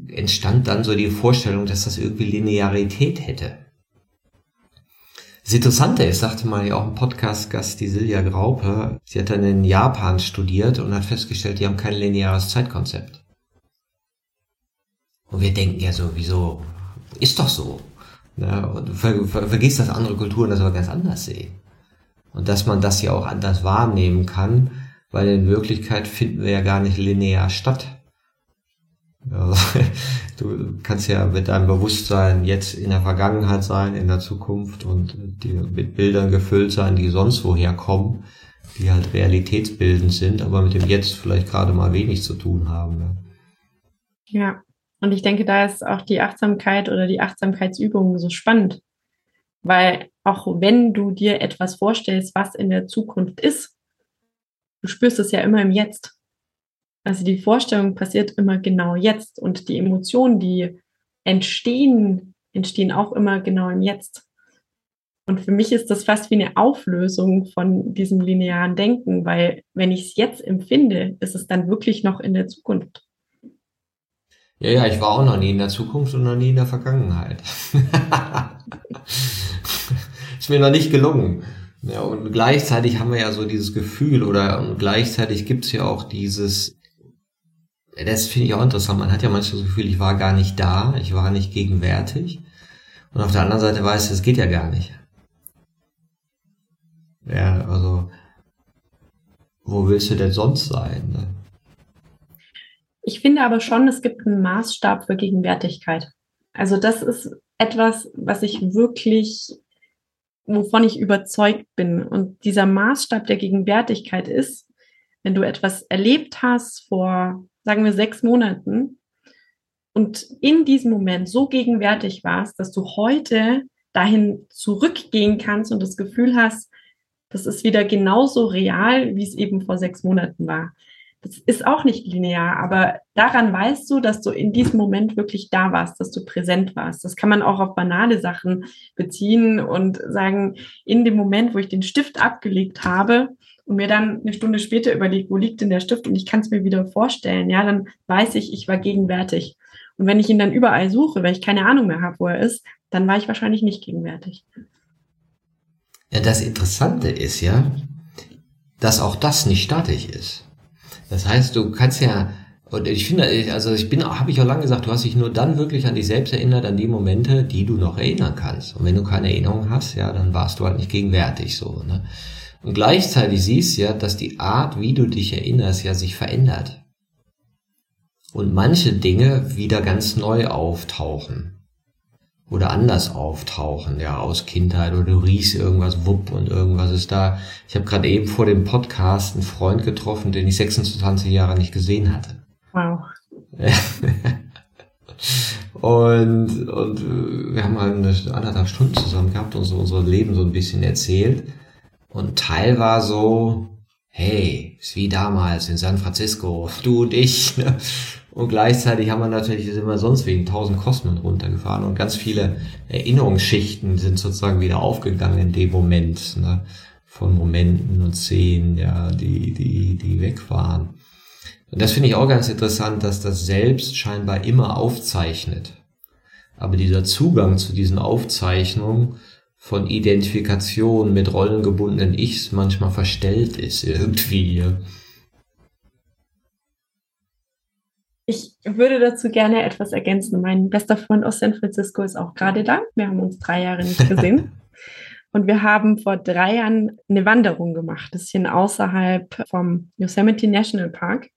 entstand dann so die Vorstellung, dass das irgendwie Linearität hätte. Das Interessante ist, sagte mal ja auch ein Podcast-Gast, die Silja Graupe, sie hat dann in Japan studiert und hat festgestellt, die haben kein lineares Zeitkonzept. Und wir denken ja so, wieso ist doch so. Ja, und ver, ver, vergisst, dass andere Kulturen das aber ganz anders sehen. Und dass man das ja auch anders wahrnehmen kann, weil in Wirklichkeit finden wir ja gar nicht linear statt. Also, du kannst ja mit deinem Bewusstsein jetzt in der Vergangenheit sein, in der Zukunft und die mit Bildern gefüllt sein, die sonst woher kommen, die halt realitätsbildend sind, aber mit dem Jetzt vielleicht gerade mal wenig zu tun haben. Ja, und ich denke, da ist auch die Achtsamkeit oder die Achtsamkeitsübung so spannend, weil auch wenn du dir etwas vorstellst, was in der Zukunft ist, du spürst es ja immer im Jetzt. Also die Vorstellung passiert immer genau jetzt und die Emotionen, die entstehen, entstehen auch immer genau im Jetzt. Und für mich ist das fast wie eine Auflösung von diesem linearen Denken, weil wenn ich es jetzt empfinde, ist es dann wirklich noch in der Zukunft. Ja, ja, ich war auch noch nie in der Zukunft und noch nie in der Vergangenheit. ist mir noch nicht gelungen. Ja, und gleichzeitig haben wir ja so dieses Gefühl oder gleichzeitig gibt's ja auch dieses, das finde ich auch interessant, man hat ja manchmal das Gefühl, ich war gar nicht da, ich war nicht gegenwärtig. Und auf der anderen Seite weiß ich, es geht ja gar nicht. Ja, also, wo willst du denn sonst sein? Ne? Ich finde aber schon, es gibt einen Maßstab für Gegenwärtigkeit. Also das ist etwas, was ich wirklich, wovon ich überzeugt bin. Und dieser Maßstab der Gegenwärtigkeit ist, wenn du etwas erlebt hast vor, sagen wir, sechs Monaten und in diesem Moment so gegenwärtig warst, dass du heute dahin zurückgehen kannst und das Gefühl hast, das ist wieder genauso real, wie es eben vor sechs Monaten war Das ist auch nicht linear, aber daran weißt du, dass du in diesem Moment wirklich da warst, dass du präsent warst. Das kann man auch auf banale Sachen beziehen und sagen, in dem Moment, wo ich den Stift abgelegt habe, und mir dann eine Stunde später überlegt, wo liegt denn der Stift und ich kann es mir wieder vorstellen, ja, dann weiß ich, ich war gegenwärtig. Und wenn ich ihn dann überall suche, weil ich keine Ahnung mehr habe, wo er ist, dann war ich wahrscheinlich nicht gegenwärtig. Ja, das Interessante ist ja, dass auch das nicht statisch ist. Das heißt, du kannst ja, und ich finde, also ich bin, habe ich auch lange gesagt, du hast dich nur dann wirklich an dich selbst erinnert, an die Momente, die du noch erinnern kannst. Und wenn du keine Erinnerung hast, ja, dann warst du halt nicht gegenwärtig so. Ne? Und gleichzeitig siehst du ja, dass die Art, wie du dich erinnerst, ja sich verändert. Und manche Dinge wieder ganz neu auftauchen oder anders auftauchen, ja, aus Kindheit oder du riechst irgendwas, wupp und irgendwas ist da. Ich habe gerade eben vor dem Podcast einen Freund getroffen, den ich 26 Jahre nicht gesehen hatte. Wow. und, und wir haben halt eine anderthalb Stunden zusammen gehabt und so unser Leben so ein bisschen erzählt. Und Teil war so, hey, ist wie damals in San Francisco, du und ich. Ne? Und gleichzeitig haben wir natürlich, sind wir sonst wegen tausend Kosmen runtergefahren und ganz viele Erinnerungsschichten sind sozusagen wieder aufgegangen in dem Moment, ne? von Momenten und Szenen, ja, die, die, die weg waren. Und das finde ich auch ganz interessant, dass das Selbst scheinbar immer aufzeichnet. Aber dieser Zugang zu diesen Aufzeichnungen von Identifikation mit rollengebundenen Ichs manchmal verstellt ist irgendwie. Ich würde dazu gerne etwas ergänzen. Mein bester Freund aus San Francisco ist auch gerade da. Wir haben uns drei Jahre nicht gesehen. Und wir haben vor drei Jahren eine Wanderung gemacht, ein bisschen außerhalb vom Yosemite National Park.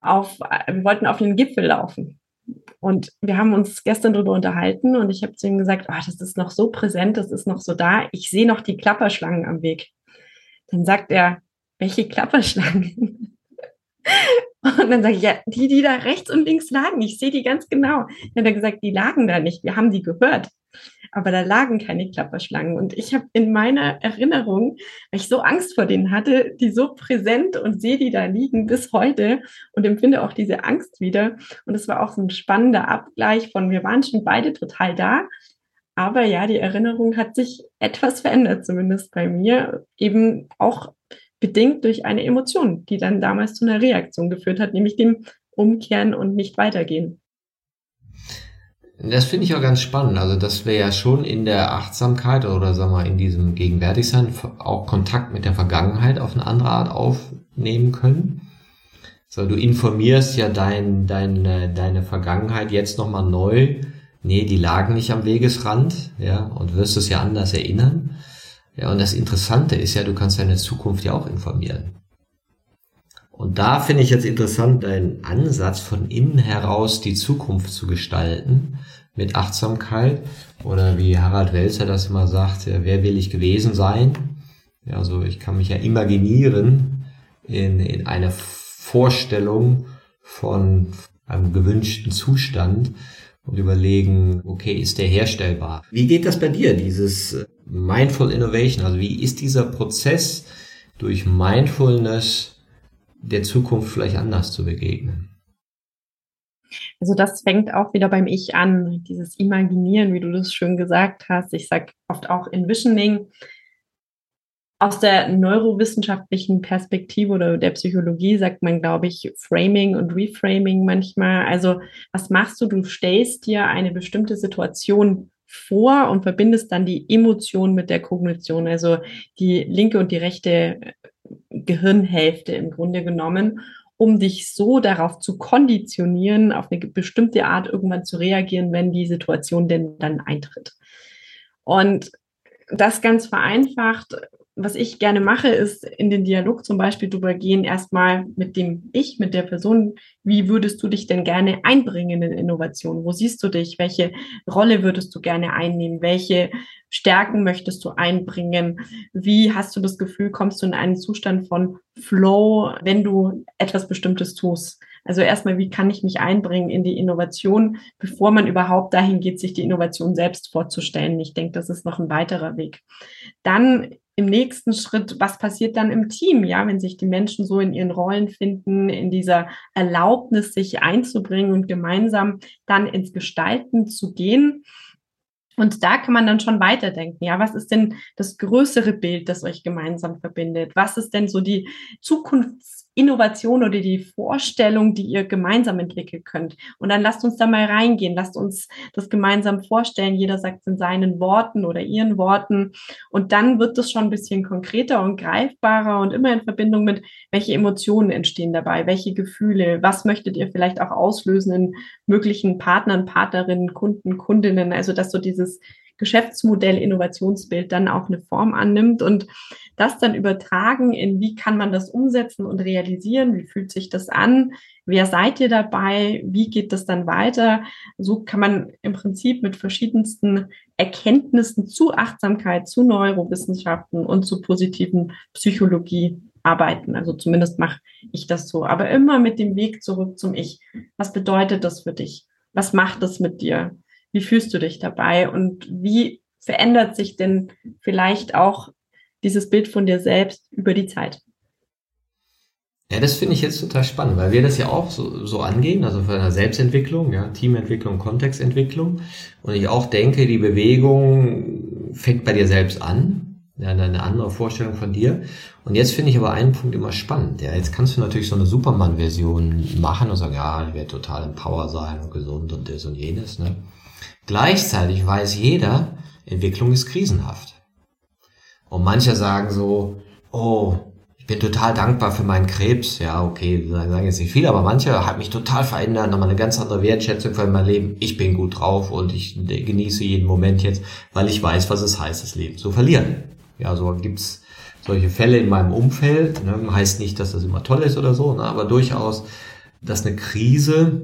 Auf, wir wollten auf den Gipfel laufen. Und wir haben uns gestern darüber unterhalten und ich habe zu ihm gesagt, oh, das ist noch so präsent, das ist noch so da. Ich sehe noch die Klapperschlangen am Weg. Dann sagt er, welche Klapperschlangen? Und dann sage ich, ja, die, die da rechts und links lagen, ich sehe die ganz genau. Dann hat er gesagt, die lagen da nicht, wir haben die gehört. Aber da lagen keine Klapperschlangen. Und ich habe in meiner Erinnerung, weil ich so Angst vor denen hatte, die so präsent und sehe die da liegen bis heute und empfinde auch diese Angst wieder. Und es war auch so ein spannender Abgleich von, wir waren schon beide total da. Aber ja, die Erinnerung hat sich etwas verändert, zumindest bei mir. Eben auch bedingt durch eine Emotion, die dann damals zu einer Reaktion geführt hat, nämlich dem Umkehren und nicht weitergehen. Das finde ich auch ganz spannend. Also, dass wir ja schon in der Achtsamkeit oder sagen wir in diesem Gegenwärtigsein auch Kontakt mit der Vergangenheit auf eine andere Art aufnehmen können. So, du informierst ja dein, deine, deine Vergangenheit jetzt nochmal neu. Nee, die lagen nicht am Wegesrand, ja, und wirst es ja anders erinnern. Ja, und das Interessante ist ja, du kannst deine Zukunft ja auch informieren. Und da finde ich jetzt interessant, deinen Ansatz von innen heraus die Zukunft zu gestalten mit Achtsamkeit oder wie Harald Welzer das immer sagt, wer will ich gewesen sein? Ja, also ich kann mich ja imaginieren in, in eine Vorstellung von einem gewünschten Zustand und überlegen, okay, ist der herstellbar? Wie geht das bei dir, dieses Mindful Innovation? Also wie ist dieser Prozess durch Mindfulness der Zukunft vielleicht anders zu begegnen? Also das fängt auch wieder beim Ich an, dieses Imaginieren, wie du das schön gesagt hast. Ich sage oft auch Envisioning. Aus der neurowissenschaftlichen Perspektive oder der Psychologie sagt man, glaube ich, Framing und Reframing manchmal. Also was machst du? Du stellst dir eine bestimmte Situation vor und verbindest dann die Emotion mit der Kognition, also die linke und die rechte Gehirnhälfte im Grunde genommen, um dich so darauf zu konditionieren, auf eine bestimmte Art irgendwann zu reagieren, wenn die Situation denn dann eintritt. Und das ganz vereinfacht was ich gerne mache, ist in den Dialog zum Beispiel drüber gehen, erstmal mit dem Ich, mit der Person, wie würdest du dich denn gerne einbringen in Innovation? Wo siehst du dich? Welche Rolle würdest du gerne einnehmen? Welche Stärken möchtest du einbringen? Wie hast du das Gefühl, kommst du in einen Zustand von Flow, wenn du etwas Bestimmtes tust? Also erstmal, wie kann ich mich einbringen in die Innovation, bevor man überhaupt dahin geht, sich die Innovation selbst vorzustellen. Ich denke, das ist noch ein weiterer Weg. Dann im nächsten Schritt, was passiert dann im Team, ja, wenn sich die Menschen so in ihren Rollen finden, in dieser Erlaubnis, sich einzubringen und gemeinsam dann ins Gestalten zu gehen. Und da kann man dann schon weiterdenken. Ja, was ist denn das größere Bild, das euch gemeinsam verbindet? Was ist denn so die Zukunfts Innovation oder die Vorstellung, die ihr gemeinsam entwickeln könnt. Und dann lasst uns da mal reingehen, lasst uns das gemeinsam vorstellen. Jeder sagt es in seinen Worten oder ihren Worten. Und dann wird es schon ein bisschen konkreter und greifbarer und immer in Verbindung mit, welche Emotionen entstehen dabei, welche Gefühle, was möchtet ihr vielleicht auch auslösen in möglichen Partnern, Partnerinnen, Kunden, Kundinnen. Also, dass so dieses Geschäftsmodell, Innovationsbild dann auch eine Form annimmt und das dann übertragen in, wie kann man das umsetzen und realisieren, wie fühlt sich das an, wer seid ihr dabei, wie geht das dann weiter. So kann man im Prinzip mit verschiedensten Erkenntnissen zu Achtsamkeit, zu Neurowissenschaften und zu positiven Psychologie arbeiten. Also zumindest mache ich das so. Aber immer mit dem Weg zurück zum Ich. Was bedeutet das für dich? Was macht das mit dir? Wie fühlst du dich dabei? Und wie verändert sich denn vielleicht auch dieses Bild von dir selbst über die Zeit? Ja, das finde ich jetzt total spannend, weil wir das ja auch so, so angehen, also für eine Selbstentwicklung, ja, Teamentwicklung, Kontextentwicklung. Und ich auch denke, die Bewegung fängt bei dir selbst an. Ja, eine andere Vorstellung von dir. Und jetzt finde ich aber einen Punkt immer spannend. Ja, jetzt kannst du natürlich so eine Superman-Version machen und sagen, ja, ich werde total im Power sein und gesund und das und jenes. Ne? Gleichzeitig weiß jeder, Entwicklung ist krisenhaft. Und manche sagen so, oh, ich bin total dankbar für meinen Krebs. Ja, okay, sagen jetzt nicht viel, aber manche hat mich total verändert, nochmal eine ganz andere Wertschätzung für mein Leben. Ich bin gut drauf und ich genieße jeden Moment jetzt, weil ich weiß, was es heißt, das Leben zu verlieren. Ja, so gibt's solche Fälle in meinem Umfeld. Ne? Heißt nicht, dass das immer toll ist oder so, ne? aber durchaus, dass eine Krise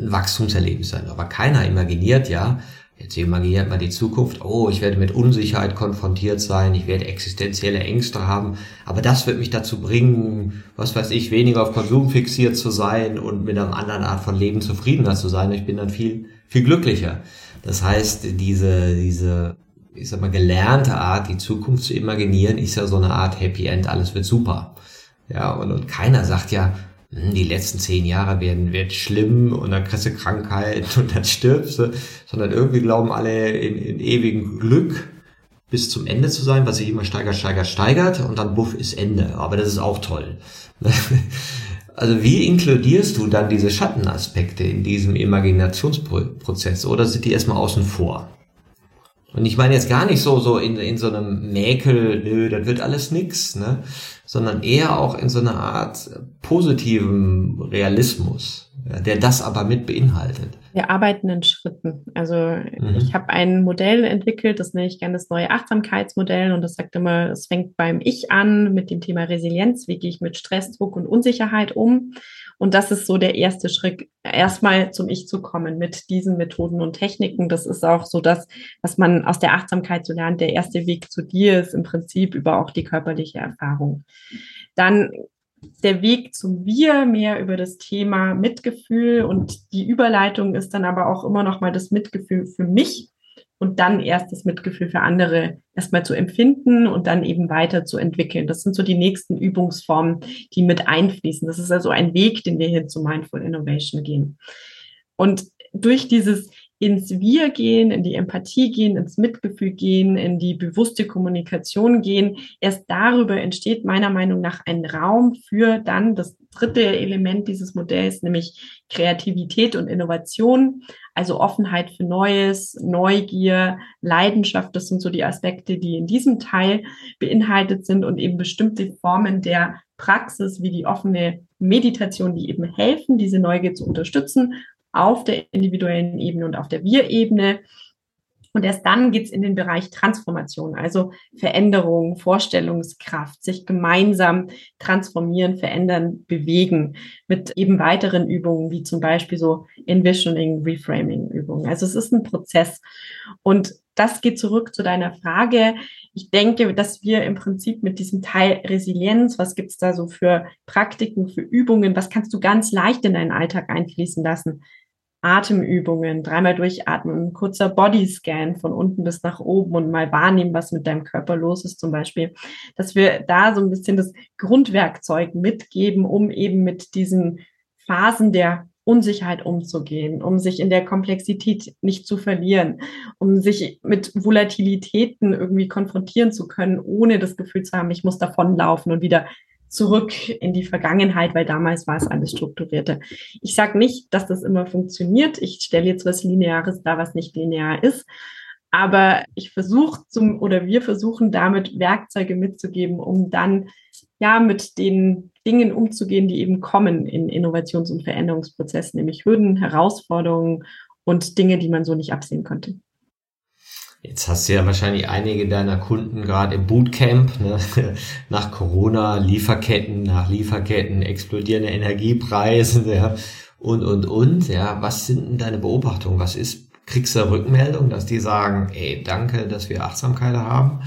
Wachstumserlebnis sein. Aber keiner imaginiert ja, jetzt imaginiert man die Zukunft, oh, ich werde mit Unsicherheit konfrontiert sein, ich werde existenzielle Ängste haben, aber das wird mich dazu bringen, was weiß ich, weniger auf Konsum fixiert zu sein und mit einer anderen Art von Leben zufriedener zu sein. Ich bin dann viel, viel glücklicher. Das heißt, diese, diese, ich sag mal, gelernte Art, die Zukunft zu imaginieren, ist ja so eine Art Happy End, alles wird super. Ja, und, und keiner sagt ja, die letzten zehn Jahre werden, wird schlimm und dann kriegst du Krankheit und dann stirbst du, sondern irgendwie glauben alle in, in ewigen Glück bis zum Ende zu sein, was sich immer steigert, steigert, steigert und dann buff ist Ende. Aber das ist auch toll. Also wie inkludierst du dann diese Schattenaspekte in diesem Imaginationsprozess oder sind die erstmal außen vor? Und ich meine jetzt gar nicht so, so in, in so einem Mäkel, nö, das wird alles nix, ne? Sondern eher auch in so einer Art positiven Realismus, der das aber mit beinhaltet. Wir arbeiten in Schritten. Also mhm. ich habe ein Modell entwickelt, das nenne ich gerne das neue Achtsamkeitsmodell und das sagt immer, es fängt beim Ich an mit dem Thema Resilienz, wie gehe ich mit Stress, Druck und Unsicherheit um. Und das ist so der erste Schritt, erstmal zum Ich zu kommen mit diesen Methoden und Techniken. Das ist auch so das, was man aus der Achtsamkeit so lernt. Der erste Weg zu dir ist im Prinzip über auch die körperliche Erfahrung. Dann der Weg zum Wir, mehr über das Thema Mitgefühl und die Überleitung ist dann aber auch immer noch mal das Mitgefühl für mich und dann erst das Mitgefühl für andere erstmal zu empfinden und dann eben weiter zu entwickeln. Das sind so die nächsten Übungsformen, die mit einfließen. Das ist also ein Weg, den wir hin zu Mindful Innovation gehen. Und durch dieses ins Wir gehen, in die Empathie gehen, ins Mitgefühl gehen, in die bewusste Kommunikation gehen. Erst darüber entsteht meiner Meinung nach ein Raum für dann das dritte Element dieses Modells, nämlich Kreativität und Innovation, also Offenheit für Neues, Neugier, Leidenschaft. Das sind so die Aspekte, die in diesem Teil beinhaltet sind und eben bestimmte Formen der Praxis wie die offene Meditation, die eben helfen, diese Neugier zu unterstützen auf der individuellen Ebene und auf der Wir-Ebene. Und erst dann geht's in den Bereich Transformation, also Veränderung, Vorstellungskraft, sich gemeinsam transformieren, verändern, bewegen mit eben weiteren Übungen, wie zum Beispiel so Envisioning, Reframing Übungen. Also es ist ein Prozess. Und das geht zurück zu deiner Frage. Ich denke, dass wir im Prinzip mit diesem Teil Resilienz, was gibt's da so für Praktiken, für Übungen, was kannst du ganz leicht in deinen Alltag einfließen lassen? Atemübungen, dreimal durchatmen, ein kurzer Bodyscan von unten bis nach oben und mal wahrnehmen, was mit deinem Körper los ist. Zum Beispiel, dass wir da so ein bisschen das Grundwerkzeug mitgeben, um eben mit diesen Phasen der Unsicherheit umzugehen, um sich in der Komplexität nicht zu verlieren, um sich mit Volatilitäten irgendwie konfrontieren zu können, ohne das Gefühl zu haben, ich muss davonlaufen und wieder zurück in die Vergangenheit, weil damals war es alles strukturierte. Ich sage nicht, dass das immer funktioniert. Ich stelle jetzt was Lineares da, was nicht linear ist. Aber ich versuche zum oder wir versuchen damit Werkzeuge mitzugeben, um dann ja mit den Dingen umzugehen, die eben kommen in Innovations- und Veränderungsprozessen, nämlich Hürden, Herausforderungen und Dinge, die man so nicht absehen konnte. Jetzt hast du ja wahrscheinlich einige deiner Kunden gerade im Bootcamp, ne? nach Corona, Lieferketten, nach Lieferketten, explodierende Energiepreise ja? und, und, und. Ja, was sind denn deine Beobachtungen? Was ist, kriegst du Rückmeldung, dass die sagen, ey, danke, dass wir Achtsamkeit haben?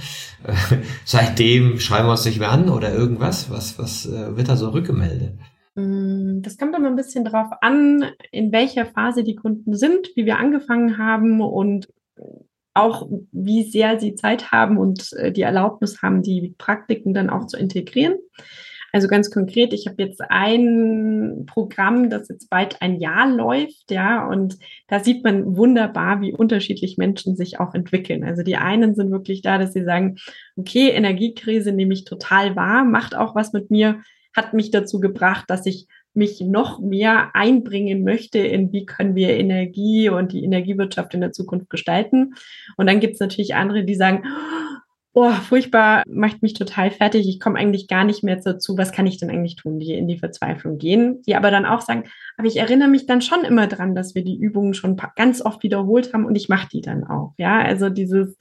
Seitdem schreiben wir uns nicht mehr an oder irgendwas? Was, was äh, wird da so rückgemeldet? Mm, das kommt immer ein bisschen drauf an, in welcher Phase die Kunden sind, wie wir angefangen haben und auch wie sehr sie Zeit haben und äh, die Erlaubnis haben, die Praktiken dann auch zu integrieren. Also ganz konkret, ich habe jetzt ein Programm, das jetzt bald ein Jahr läuft, ja, und da sieht man wunderbar, wie unterschiedlich Menschen sich auch entwickeln. Also die einen sind wirklich da, dass sie sagen, okay, Energiekrise nehme ich total wahr, macht auch was mit mir, hat mich dazu gebracht, dass ich mich noch mehr einbringen möchte in, wie können wir Energie und die Energiewirtschaft in der Zukunft gestalten. Und dann gibt es natürlich andere, die sagen, oh, furchtbar, macht mich total fertig, ich komme eigentlich gar nicht mehr dazu, was kann ich denn eigentlich tun, die in die Verzweiflung gehen, die aber dann auch sagen, aber ich erinnere mich dann schon immer dran, dass wir die Übungen schon ganz oft wiederholt haben und ich mache die dann auch, ja, also dieses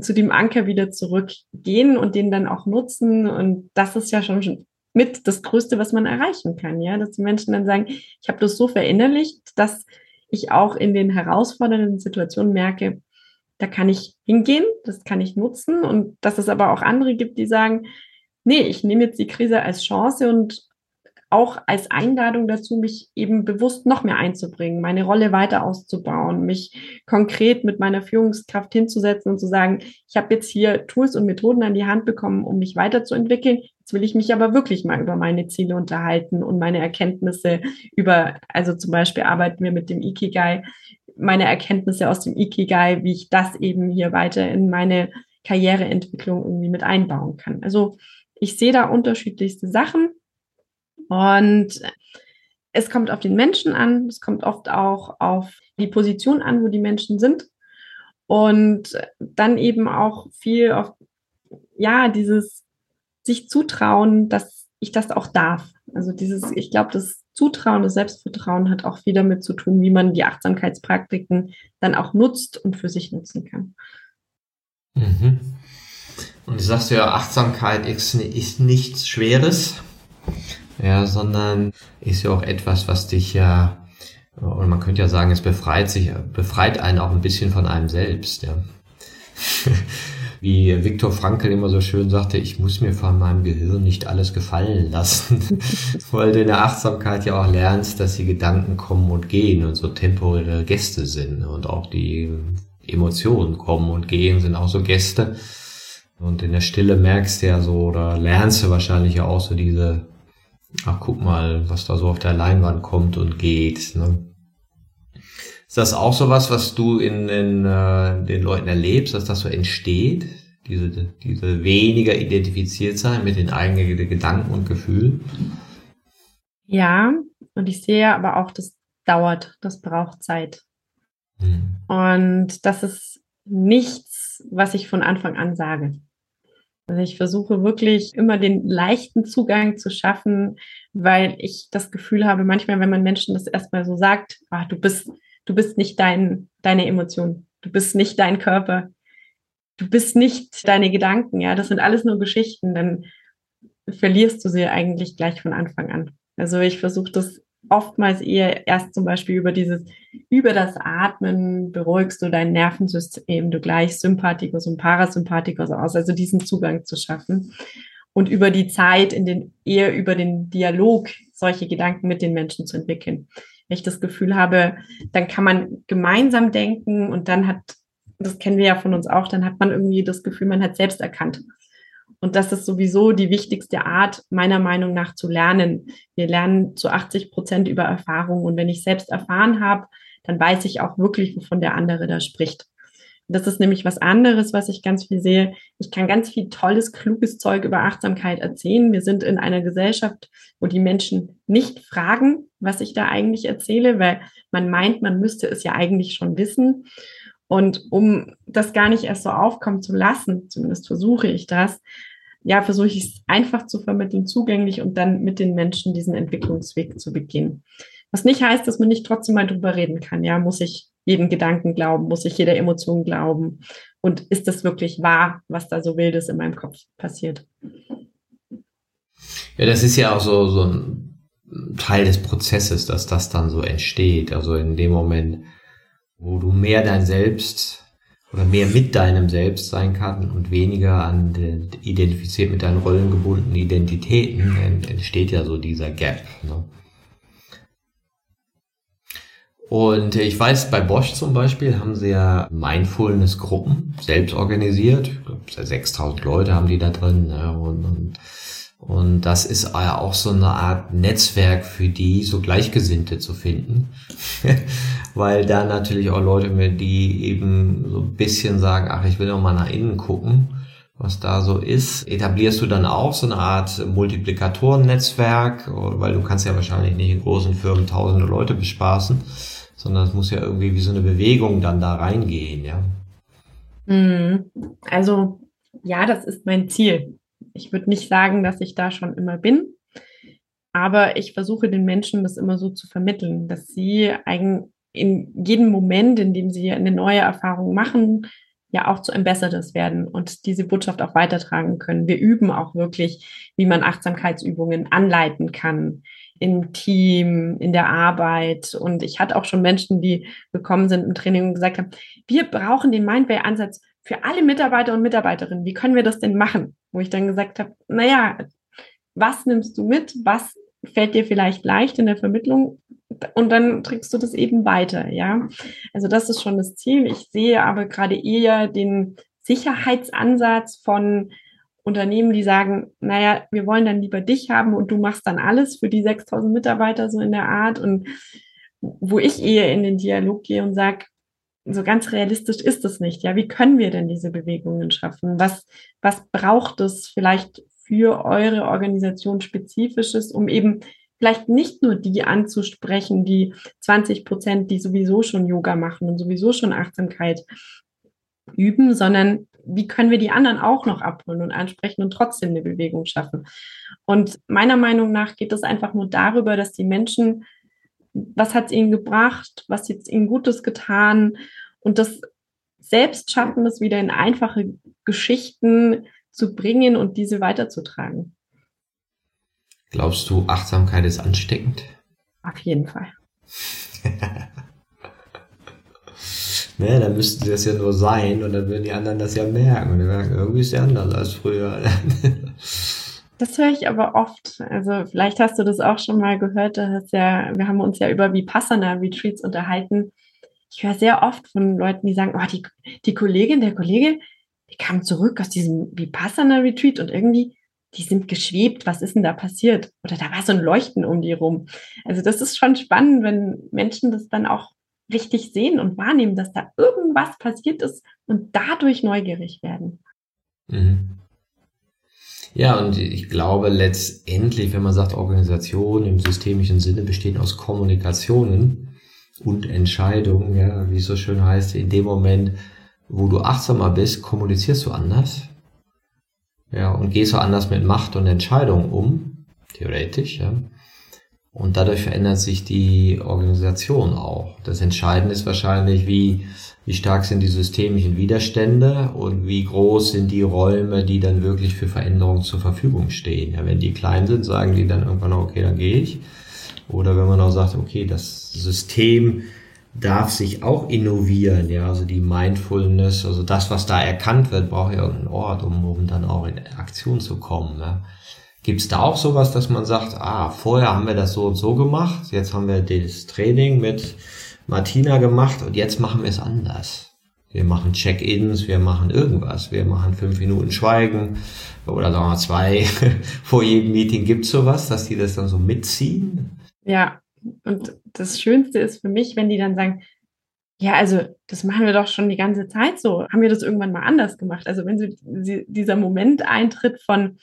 zu dem Anker wieder zurückgehen und den dann auch nutzen und das ist ja schon mit das Größte, was man erreichen kann, ja, dass die Menschen dann sagen, ich habe das so verinnerlicht, dass ich auch in den herausfordernden Situationen merke, da kann ich hingehen, das kann ich nutzen und dass es aber auch andere gibt, die sagen, nee, ich nehme jetzt die Krise als Chance und auch als Einladung dazu, mich eben bewusst noch mehr einzubringen, meine Rolle weiter auszubauen, mich konkret mit meiner Führungskraft hinzusetzen und zu sagen, ich habe jetzt hier Tools und Methoden an die Hand bekommen, um mich weiterzuentwickeln. Will ich mich aber wirklich mal über meine Ziele unterhalten und meine Erkenntnisse über, also zum Beispiel arbeiten wir mit dem Ikigai, meine Erkenntnisse aus dem Ikigai, wie ich das eben hier weiter in meine Karriereentwicklung irgendwie mit einbauen kann. Also ich sehe da unterschiedlichste Sachen und es kommt auf den Menschen an, es kommt oft auch auf die Position an, wo die Menschen sind. Und dann eben auch viel auf, ja, dieses sich zutrauen, dass ich das auch darf. Also dieses, ich glaube, das Zutrauen, das Selbstvertrauen hat auch viel damit zu tun, wie man die Achtsamkeitspraktiken dann auch nutzt und für sich nutzen kann. Mhm. Und du sagst ja, Achtsamkeit ist, ist nichts Schweres ja, sondern ist ja auch etwas, was dich ja, oder man könnte ja sagen, es befreit sich, befreit einen auch ein bisschen von einem selbst, ja. Wie Viktor Frankl immer so schön sagte, ich muss mir von meinem Gehirn nicht alles gefallen lassen, weil du in der Achtsamkeit ja auch lernst, dass die Gedanken kommen und gehen und so temporäre Gäste sind und auch die Emotionen kommen und gehen sind auch so Gäste. Und in der Stille merkst du ja so oder lernst du wahrscheinlich ja auch so diese ach guck mal, was da so auf der Leinwand kommt und geht. Ne? Ist das auch so was, was du in, in äh, den Leuten erlebst, dass das so entsteht? Diese, diese weniger identifiziert sein mit den eigenen Gedanken und Gefühlen? Ja, und ich sehe aber auch, das dauert, das braucht Zeit. Hm. Und das ist nichts, was ich von Anfang an sage. Also ich versuche wirklich immer den leichten Zugang zu schaffen, weil ich das Gefühl habe, manchmal, wenn man Menschen das erstmal so sagt, ah, du bist, du bist nicht dein, deine Emotion, du bist nicht dein Körper, du bist nicht deine Gedanken, ja, das sind alles nur Geschichten, dann verlierst du sie eigentlich gleich von Anfang an. Also ich versuche das oftmals eher erst zum Beispiel über dieses, über das Atmen beruhigst du dein Nervensystem, du gleichst Sympathikus und Parasympathikus aus, also diesen Zugang zu schaffen. Und über die Zeit in den, eher über den Dialog solche Gedanken mit den Menschen zu entwickeln. Wenn ich das Gefühl habe, dann kann man gemeinsam denken und dann hat, das kennen wir ja von uns auch, dann hat man irgendwie das Gefühl, man hat selbst erkannt. Und das ist sowieso die wichtigste Art, meiner Meinung nach, zu lernen. Wir lernen zu 80 Prozent über Erfahrung. Und wenn ich selbst erfahren habe, dann weiß ich auch wirklich, wovon der andere da spricht. Das ist nämlich was anderes, was ich ganz viel sehe. Ich kann ganz viel tolles, kluges Zeug über Achtsamkeit erzählen. Wir sind in einer Gesellschaft, wo die Menschen nicht fragen, was ich da eigentlich erzähle, weil man meint, man müsste es ja eigentlich schon wissen. Und um das gar nicht erst so aufkommen zu lassen, zumindest versuche ich das, ja, versuche ich es einfach zu vermitteln, zugänglich und dann mit den Menschen diesen Entwicklungsweg zu beginnen. Was nicht heißt, dass man nicht trotzdem mal drüber reden kann. Ja, muss ich jeden Gedanken glauben? Muss ich jeder Emotion glauben? Und ist das wirklich wahr, was da so wildes in meinem Kopf passiert? Ja, das ist ja auch so, so ein Teil des Prozesses, dass das dann so entsteht. Also in dem Moment, wo du mehr dein Selbst oder mehr mit deinem Selbst sein kann und weniger an den, identifiziert mit deinen rollengebundenen Identitäten, entsteht ja so dieser Gap. Ne? Und ich weiß, bei Bosch zum Beispiel haben sie ja Mindfulness-Gruppen selbst organisiert. Ich glaube, 6000 Leute haben die da drin. Ne? Und, und, und das ist ja auch so eine Art Netzwerk für die, so Gleichgesinnte zu finden. Weil da natürlich auch Leute mit, die eben so ein bisschen sagen, ach, ich will noch mal nach innen gucken was da so ist. Etablierst du dann auch so eine Art Multiplikatoren-Netzwerk, weil du kannst ja wahrscheinlich nicht in großen Firmen tausende Leute bespaßen sondern es muss ja irgendwie wie so eine Bewegung dann da reingehen, ja. Hm. Also ja, das ist mein Ziel. Ich würde nicht sagen, dass ich da schon immer bin, aber ich versuche den Menschen das immer so zu vermitteln, dass sie in jedem Moment, in dem sie eine neue Erfahrung machen, ja auch zu einem Besseres werden und diese Botschaft auch weitertragen können. Wir üben auch wirklich, wie man Achtsamkeitsübungen anleiten kann, im Team, in der Arbeit. Und ich hatte auch schon Menschen, die gekommen sind im Training und gesagt haben, wir brauchen den Mindway-Ansatz für alle Mitarbeiter und Mitarbeiterinnen. Wie können wir das denn machen? Wo ich dann gesagt habe, naja, was nimmst du mit? Was fällt dir vielleicht leicht in der Vermittlung? Und dann trägst du das eben weiter, ja. Also das ist schon das Ziel. Ich sehe aber gerade eher den Sicherheitsansatz von Unternehmen, die sagen, naja, wir wollen dann lieber dich haben und du machst dann alles für die 6000 Mitarbeiter so in der Art und wo ich eher in den Dialog gehe und sage, so ganz realistisch ist es nicht. Ja, wie können wir denn diese Bewegungen schaffen? Was, was braucht es vielleicht für eure Organisation spezifisches, um eben vielleicht nicht nur die anzusprechen, die 20 Prozent, die sowieso schon Yoga machen und sowieso schon Achtsamkeit üben, sondern wie können wir die anderen auch noch abholen und ansprechen und trotzdem eine Bewegung schaffen? Und meiner Meinung nach geht es einfach nur darüber, dass die Menschen, was hat es ihnen gebracht, was hat es ihnen Gutes getan und das selbst schaffen, das wieder in einfache Geschichten zu bringen und diese weiterzutragen. Glaubst du, Achtsamkeit ist ansteckend? Auf jeden Fall. Ne, dann müssten sie das ja nur sein und dann würden die anderen das ja merken. Und die merken, irgendwie ist es anders als früher. Das höre ich aber oft. Also vielleicht hast du das auch schon mal gehört. Das ja, wir haben uns ja über Vipassana-Retreats unterhalten. Ich höre sehr oft von Leuten, die sagen, oh, die, die Kollegin, der Kollege, die kam zurück aus diesem Vipassana-Retreat und irgendwie, die sind geschwebt. Was ist denn da passiert? Oder da war so ein Leuchten um die rum. Also das ist schon spannend, wenn Menschen das dann auch richtig sehen und wahrnehmen, dass da irgendwas passiert ist und dadurch neugierig werden. Mhm. Ja, und ich glaube letztendlich, wenn man sagt, Organisation im systemischen Sinne besteht aus Kommunikationen und Entscheidungen, ja, wie es so schön heißt, in dem Moment, wo du achtsamer bist, kommunizierst du anders. Ja, und gehst du anders mit Macht und Entscheidungen um, theoretisch, ja. Und dadurch verändert sich die Organisation auch. Das Entscheidende ist wahrscheinlich, wie, wie stark sind die systemischen Widerstände und wie groß sind die Räume, die dann wirklich für Veränderungen zur Verfügung stehen. Ja, wenn die klein sind, sagen die dann irgendwann, okay, dann gehe ich. Oder wenn man auch sagt, okay, das System darf sich auch innovieren, ja, also die Mindfulness, also das, was da erkannt wird, braucht ja irgendeinen Ort, um, um dann auch in Aktion zu kommen. Ja Gibt es da auch sowas, dass man sagt, ah, vorher haben wir das so und so gemacht, jetzt haben wir das Training mit Martina gemacht und jetzt machen wir es anders. Wir machen Check-ins, wir machen irgendwas, wir machen fünf Minuten Schweigen oder sagen wir zwei vor jedem Meeting. Gibt es sowas, dass die das dann so mitziehen? Ja, und das Schönste ist für mich, wenn die dann sagen, ja, also das machen wir doch schon die ganze Zeit so. Haben wir das irgendwann mal anders gemacht? Also wenn sie, dieser Moment eintritt von,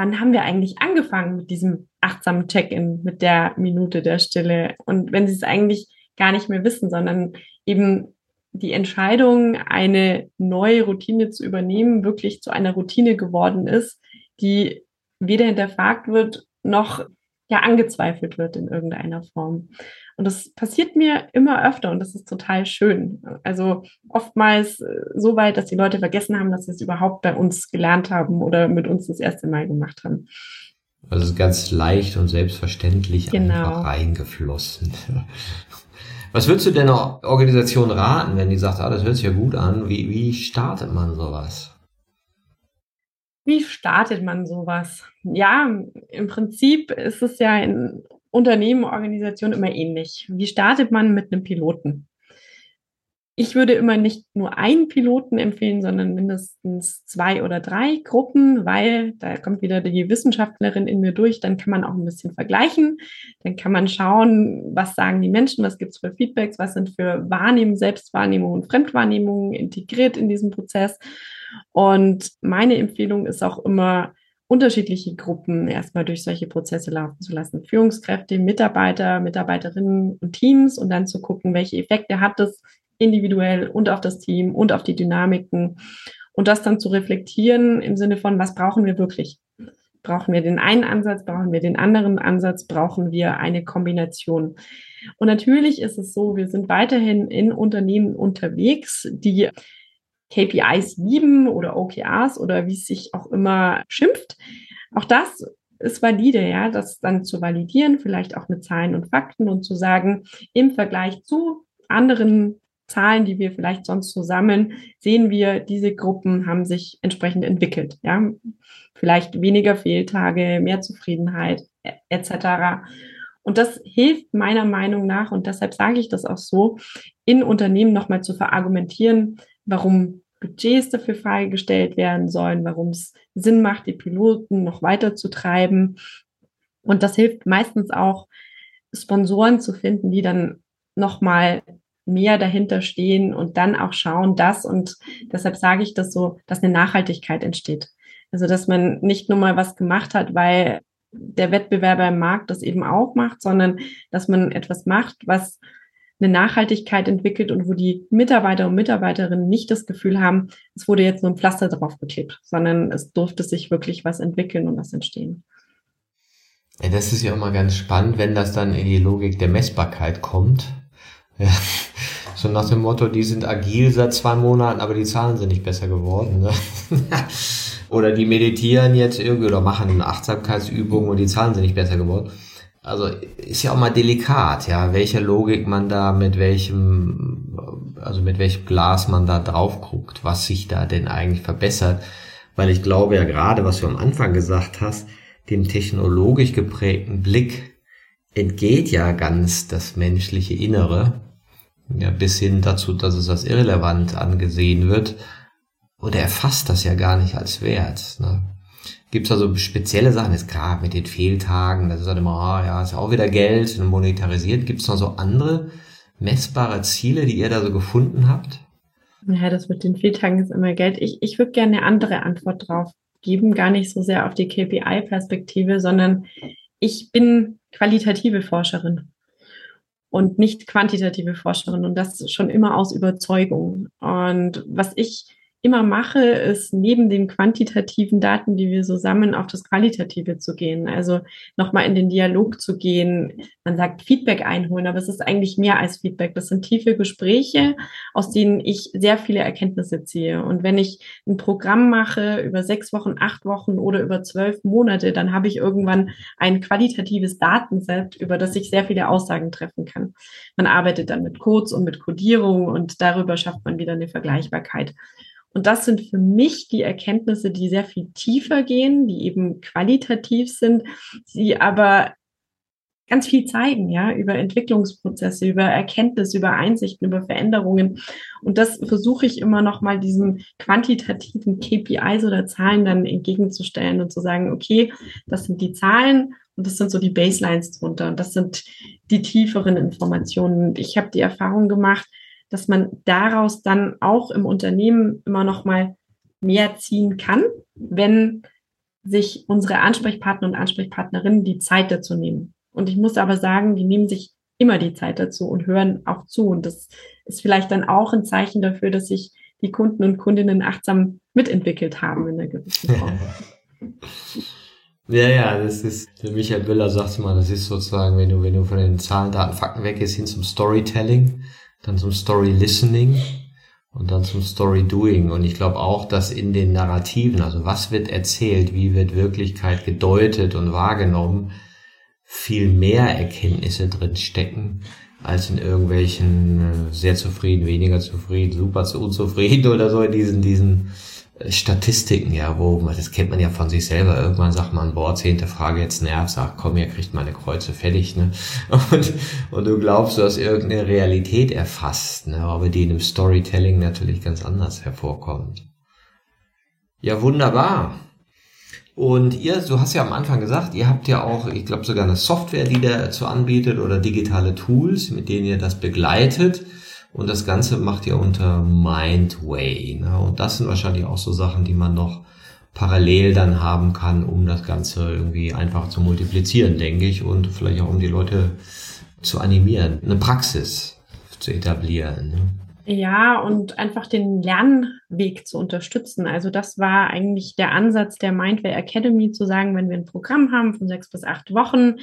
wann haben wir eigentlich angefangen mit diesem achtsamen Check-in, mit der Minute der Stille? Und wenn sie es eigentlich gar nicht mehr wissen, sondern eben die Entscheidung, eine neue Routine zu übernehmen, wirklich zu einer Routine geworden ist, die weder hinterfragt wird noch ja angezweifelt wird in irgendeiner Form. Und das passiert mir immer öfter und das ist total schön. Also oftmals äh, so weit, dass die Leute vergessen haben, dass sie es überhaupt bei uns gelernt haben oder mit uns das erste Mal gemacht haben. Also ganz leicht und selbstverständlich genau. einfach reingeflossen. Was würdest du denn einer Organisation raten, wenn die sagt, ah, das hört sich ja gut an? Wie, wie startet man sowas? Wie startet man sowas? Ja, im Prinzip ist es ja in Unternehmen, Organisationen immer ähnlich. Wie startet man mit einem Piloten? Ich würde immer nicht nur einen Piloten empfehlen, sondern mindestens zwei oder drei Gruppen, weil da kommt wieder die Wissenschaftlerin in mir durch. Dann kann man auch ein bisschen vergleichen. Dann kann man schauen, was sagen die Menschen, was gibt es für Feedbacks, was sind für Wahrnehmungen, Selbstwahrnehmungen und Fremdwahrnehmungen integriert in diesem Prozess. Und meine Empfehlung ist auch immer, unterschiedliche Gruppen erstmal durch solche Prozesse laufen zu lassen. Führungskräfte, Mitarbeiter, Mitarbeiterinnen und Teams und dann zu gucken, welche Effekte hat das individuell und auf das Team und auf die Dynamiken und das dann zu reflektieren im Sinne von, was brauchen wir wirklich? Brauchen wir den einen Ansatz, brauchen wir den anderen Ansatz, brauchen wir eine Kombination? Und natürlich ist es so, wir sind weiterhin in Unternehmen unterwegs, die KPIs lieben oder OKRs oder wie es sich auch immer schimpft. Auch das ist valide, ja, das dann zu validieren, vielleicht auch mit Zahlen und Fakten und zu sagen, im Vergleich zu anderen Zahlen, die wir vielleicht sonst so sammeln, sehen wir, diese Gruppen haben sich entsprechend entwickelt, ja. Vielleicht weniger Fehltage, mehr Zufriedenheit, etc. Und das hilft meiner Meinung nach, und deshalb sage ich das auch so, in Unternehmen nochmal zu verargumentieren, warum Budgets dafür freigestellt werden sollen, warum es Sinn macht, die Piloten noch weiter zu treiben. Und das hilft meistens auch, Sponsoren zu finden, die dann nochmal mehr dahinter stehen und dann auch schauen, dass, und deshalb sage ich das so, dass eine Nachhaltigkeit entsteht. Also, dass man nicht nur mal was gemacht hat, weil der Wettbewerber im Markt das eben auch macht, sondern dass man etwas macht, was eine Nachhaltigkeit entwickelt und wo die Mitarbeiter und Mitarbeiterinnen nicht das Gefühl haben, es wurde jetzt nur ein Pflaster drauf geklebt, sondern es durfte sich wirklich was entwickeln und was entstehen. Das ist ja immer ganz spannend, wenn das dann in die Logik der Messbarkeit kommt. Ja. So nach dem Motto, die sind agil seit zwei Monaten, aber die Zahlen sind nicht besser geworden. Ne? oder die meditieren jetzt irgendwie oder machen eine Achtsamkeitsübung und die Zahlen sind nicht besser geworden also ist ja auch mal delikat, ja, welche Logik man da mit welchem, also mit welchem Glas man da drauf guckt, was sich da denn eigentlich verbessert. Weil ich glaube ja gerade, was du am Anfang gesagt hast, dem technologisch geprägten Blick entgeht ja ganz das menschliche Innere, ja, bis hin dazu, dass es als irrelevant angesehen wird. Oder erfasst das ja gar nicht als Wert. Ne? Gibt es also spezielle Sachen, jetzt gerade mit den Fehltagen, das ist halt immer, oh, ja, ist ja auch wieder Geld monetarisiert. Gibt es noch so andere messbare Ziele, die ihr da so gefunden habt? Ja, das mit den Fehltagen ist immer Geld. Ich, ich würde gerne eine andere Antwort drauf geben, gar nicht so sehr auf die KPI-Perspektive, sondern ich bin qualitative Forscherin und nicht quantitative Forscherin und das schon immer aus Überzeugung. Und was ich immer mache, ist neben den quantitativen Daten, die wir so sammeln, auf das Qualitative zu gehen. Also nochmal in den Dialog zu gehen. Man sagt Feedback einholen, aber es ist eigentlich mehr als Feedback. Das sind tiefe Gespräche, aus denen ich sehr viele Erkenntnisse ziehe. Und wenn ich ein Programm mache über sechs Wochen, acht Wochen oder über zwölf Monate, dann habe ich irgendwann ein qualitatives Datenset, über das ich sehr viele Aussagen treffen kann. Man arbeitet dann mit Codes und mit Codierung und darüber schafft man wieder eine Vergleichbarkeit. Und das sind für mich die Erkenntnisse, die sehr viel tiefer gehen, die eben qualitativ sind, die aber ganz viel zeigen, ja, über Entwicklungsprozesse, über Erkenntnisse, über Einsichten, über Veränderungen. Und das versuche ich immer noch mal diesen quantitativen KPIs oder Zahlen dann entgegenzustellen und zu sagen, okay, das sind die Zahlen und das sind so die Baselines drunter und das sind die tieferen Informationen. Und ich habe die Erfahrung gemacht, dass man daraus dann auch im Unternehmen immer noch mal mehr ziehen kann, wenn sich unsere Ansprechpartner und Ansprechpartnerinnen die Zeit dazu nehmen. Und ich muss aber sagen, die nehmen sich immer die Zeit dazu und hören auch zu. Und das ist vielleicht dann auch ein Zeichen dafür, dass sich die Kunden und Kundinnen achtsam mitentwickelt haben in der gewissen Form. Ja, ja, das ist, der Michael Müller sagt mal, das ist sozusagen, wenn du, wenn du von den Zahlen, Daten, Fakten weggehst, hin zum Storytelling, dann zum Story Listening und dann zum Story Doing. Und ich glaube auch, dass in den Narrativen, also was wird erzählt, wie wird Wirklichkeit gedeutet und wahrgenommen, viel mehr Erkenntnisse drin stecken, als in irgendwelchen äh, sehr zufrieden, weniger zufrieden, super unzufrieden oder so in diesen, diesen Statistiken, ja, wo man, das kennt man ja von sich selber. Irgendwann sagt man, boah, zehnte Frage jetzt nervt, sagt, komm, ihr kriegt meine Kreuze fertig, ne? Und, und du glaubst, du hast irgendeine Realität erfasst, ne? Aber die in dem Storytelling natürlich ganz anders hervorkommt. Ja, wunderbar. Und ihr, du hast ja am Anfang gesagt, ihr habt ja auch, ich glaube sogar eine Software, die dazu anbietet oder digitale Tools, mit denen ihr das begleitet. Und das Ganze macht ihr unter Mindway. Ne? Und das sind wahrscheinlich auch so Sachen, die man noch parallel dann haben kann, um das Ganze irgendwie einfach zu multiplizieren, denke ich, und vielleicht auch um die Leute zu animieren, eine Praxis zu etablieren. Ne? Ja, und einfach den Lernweg zu unterstützen. Also das war eigentlich der Ansatz der Mindway Academy, zu sagen, wenn wir ein Programm haben von sechs bis acht Wochen,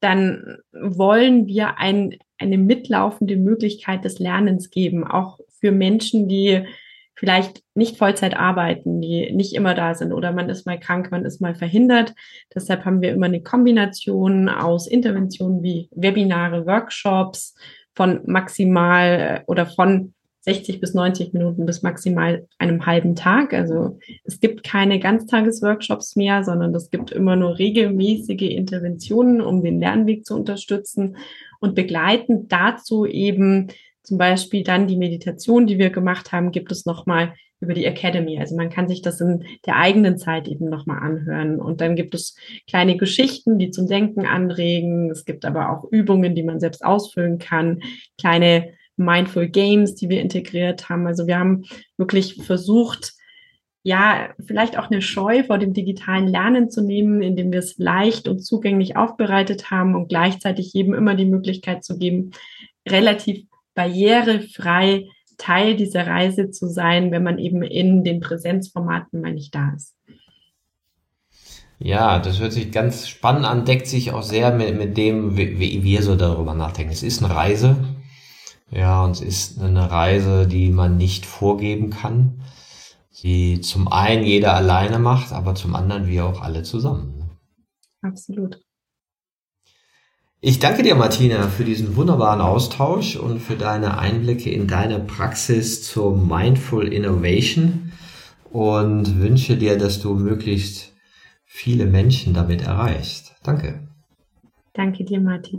dann wollen wir ein, eine mitlaufende Möglichkeit des Lernens geben, auch für Menschen, die vielleicht nicht Vollzeit arbeiten, die nicht immer da sind oder man ist mal krank, man ist mal verhindert. Deshalb haben wir immer eine Kombination aus Interventionen wie Webinare, Workshops von maximal äh, oder von 60 bis 90 Minuten bis maximal einem halben Tag. Also es gibt keine Ganztagesworkshops mehr, sondern es gibt immer nur regelmäßige Interventionen, um den Lernweg zu unterstützen und begleitend dazu eben zum Beispiel dann die Meditation, die wir gemacht haben, gibt es nochmal über die Academy. Also man kann sich das in der eigenen Zeit eben nochmal anhören. Und dann gibt es kleine Geschichten, die zum Denken anregen. Es gibt aber auch Übungen, die man selbst ausfüllen kann, kleine Mindful Games, die wir integriert haben. Also wir haben wirklich versucht, ja, vielleicht auch eine Scheu vor dem digitalen Lernen zu nehmen, indem wir es leicht und zugänglich aufbereitet haben und gleichzeitig jedem immer die Möglichkeit zu geben, relativ barrierefrei Teil dieser Reise zu sein, wenn man eben in den Präsenzformaten mal nicht da ist. Ja, das hört sich ganz spannend an, deckt sich auch sehr mit, mit dem, wie, wie wir so darüber nachdenken. Es ist eine Reise, ja, und es ist eine Reise, die man nicht vorgeben kann, die zum einen jeder alleine macht, aber zum anderen wir auch alle zusammen. Absolut. Ich danke dir, Martina, für diesen wunderbaren Austausch und für deine Einblicke in deine Praxis zur Mindful Innovation und wünsche dir, dass du möglichst viele Menschen damit erreichst. Danke. Danke dir, Martin.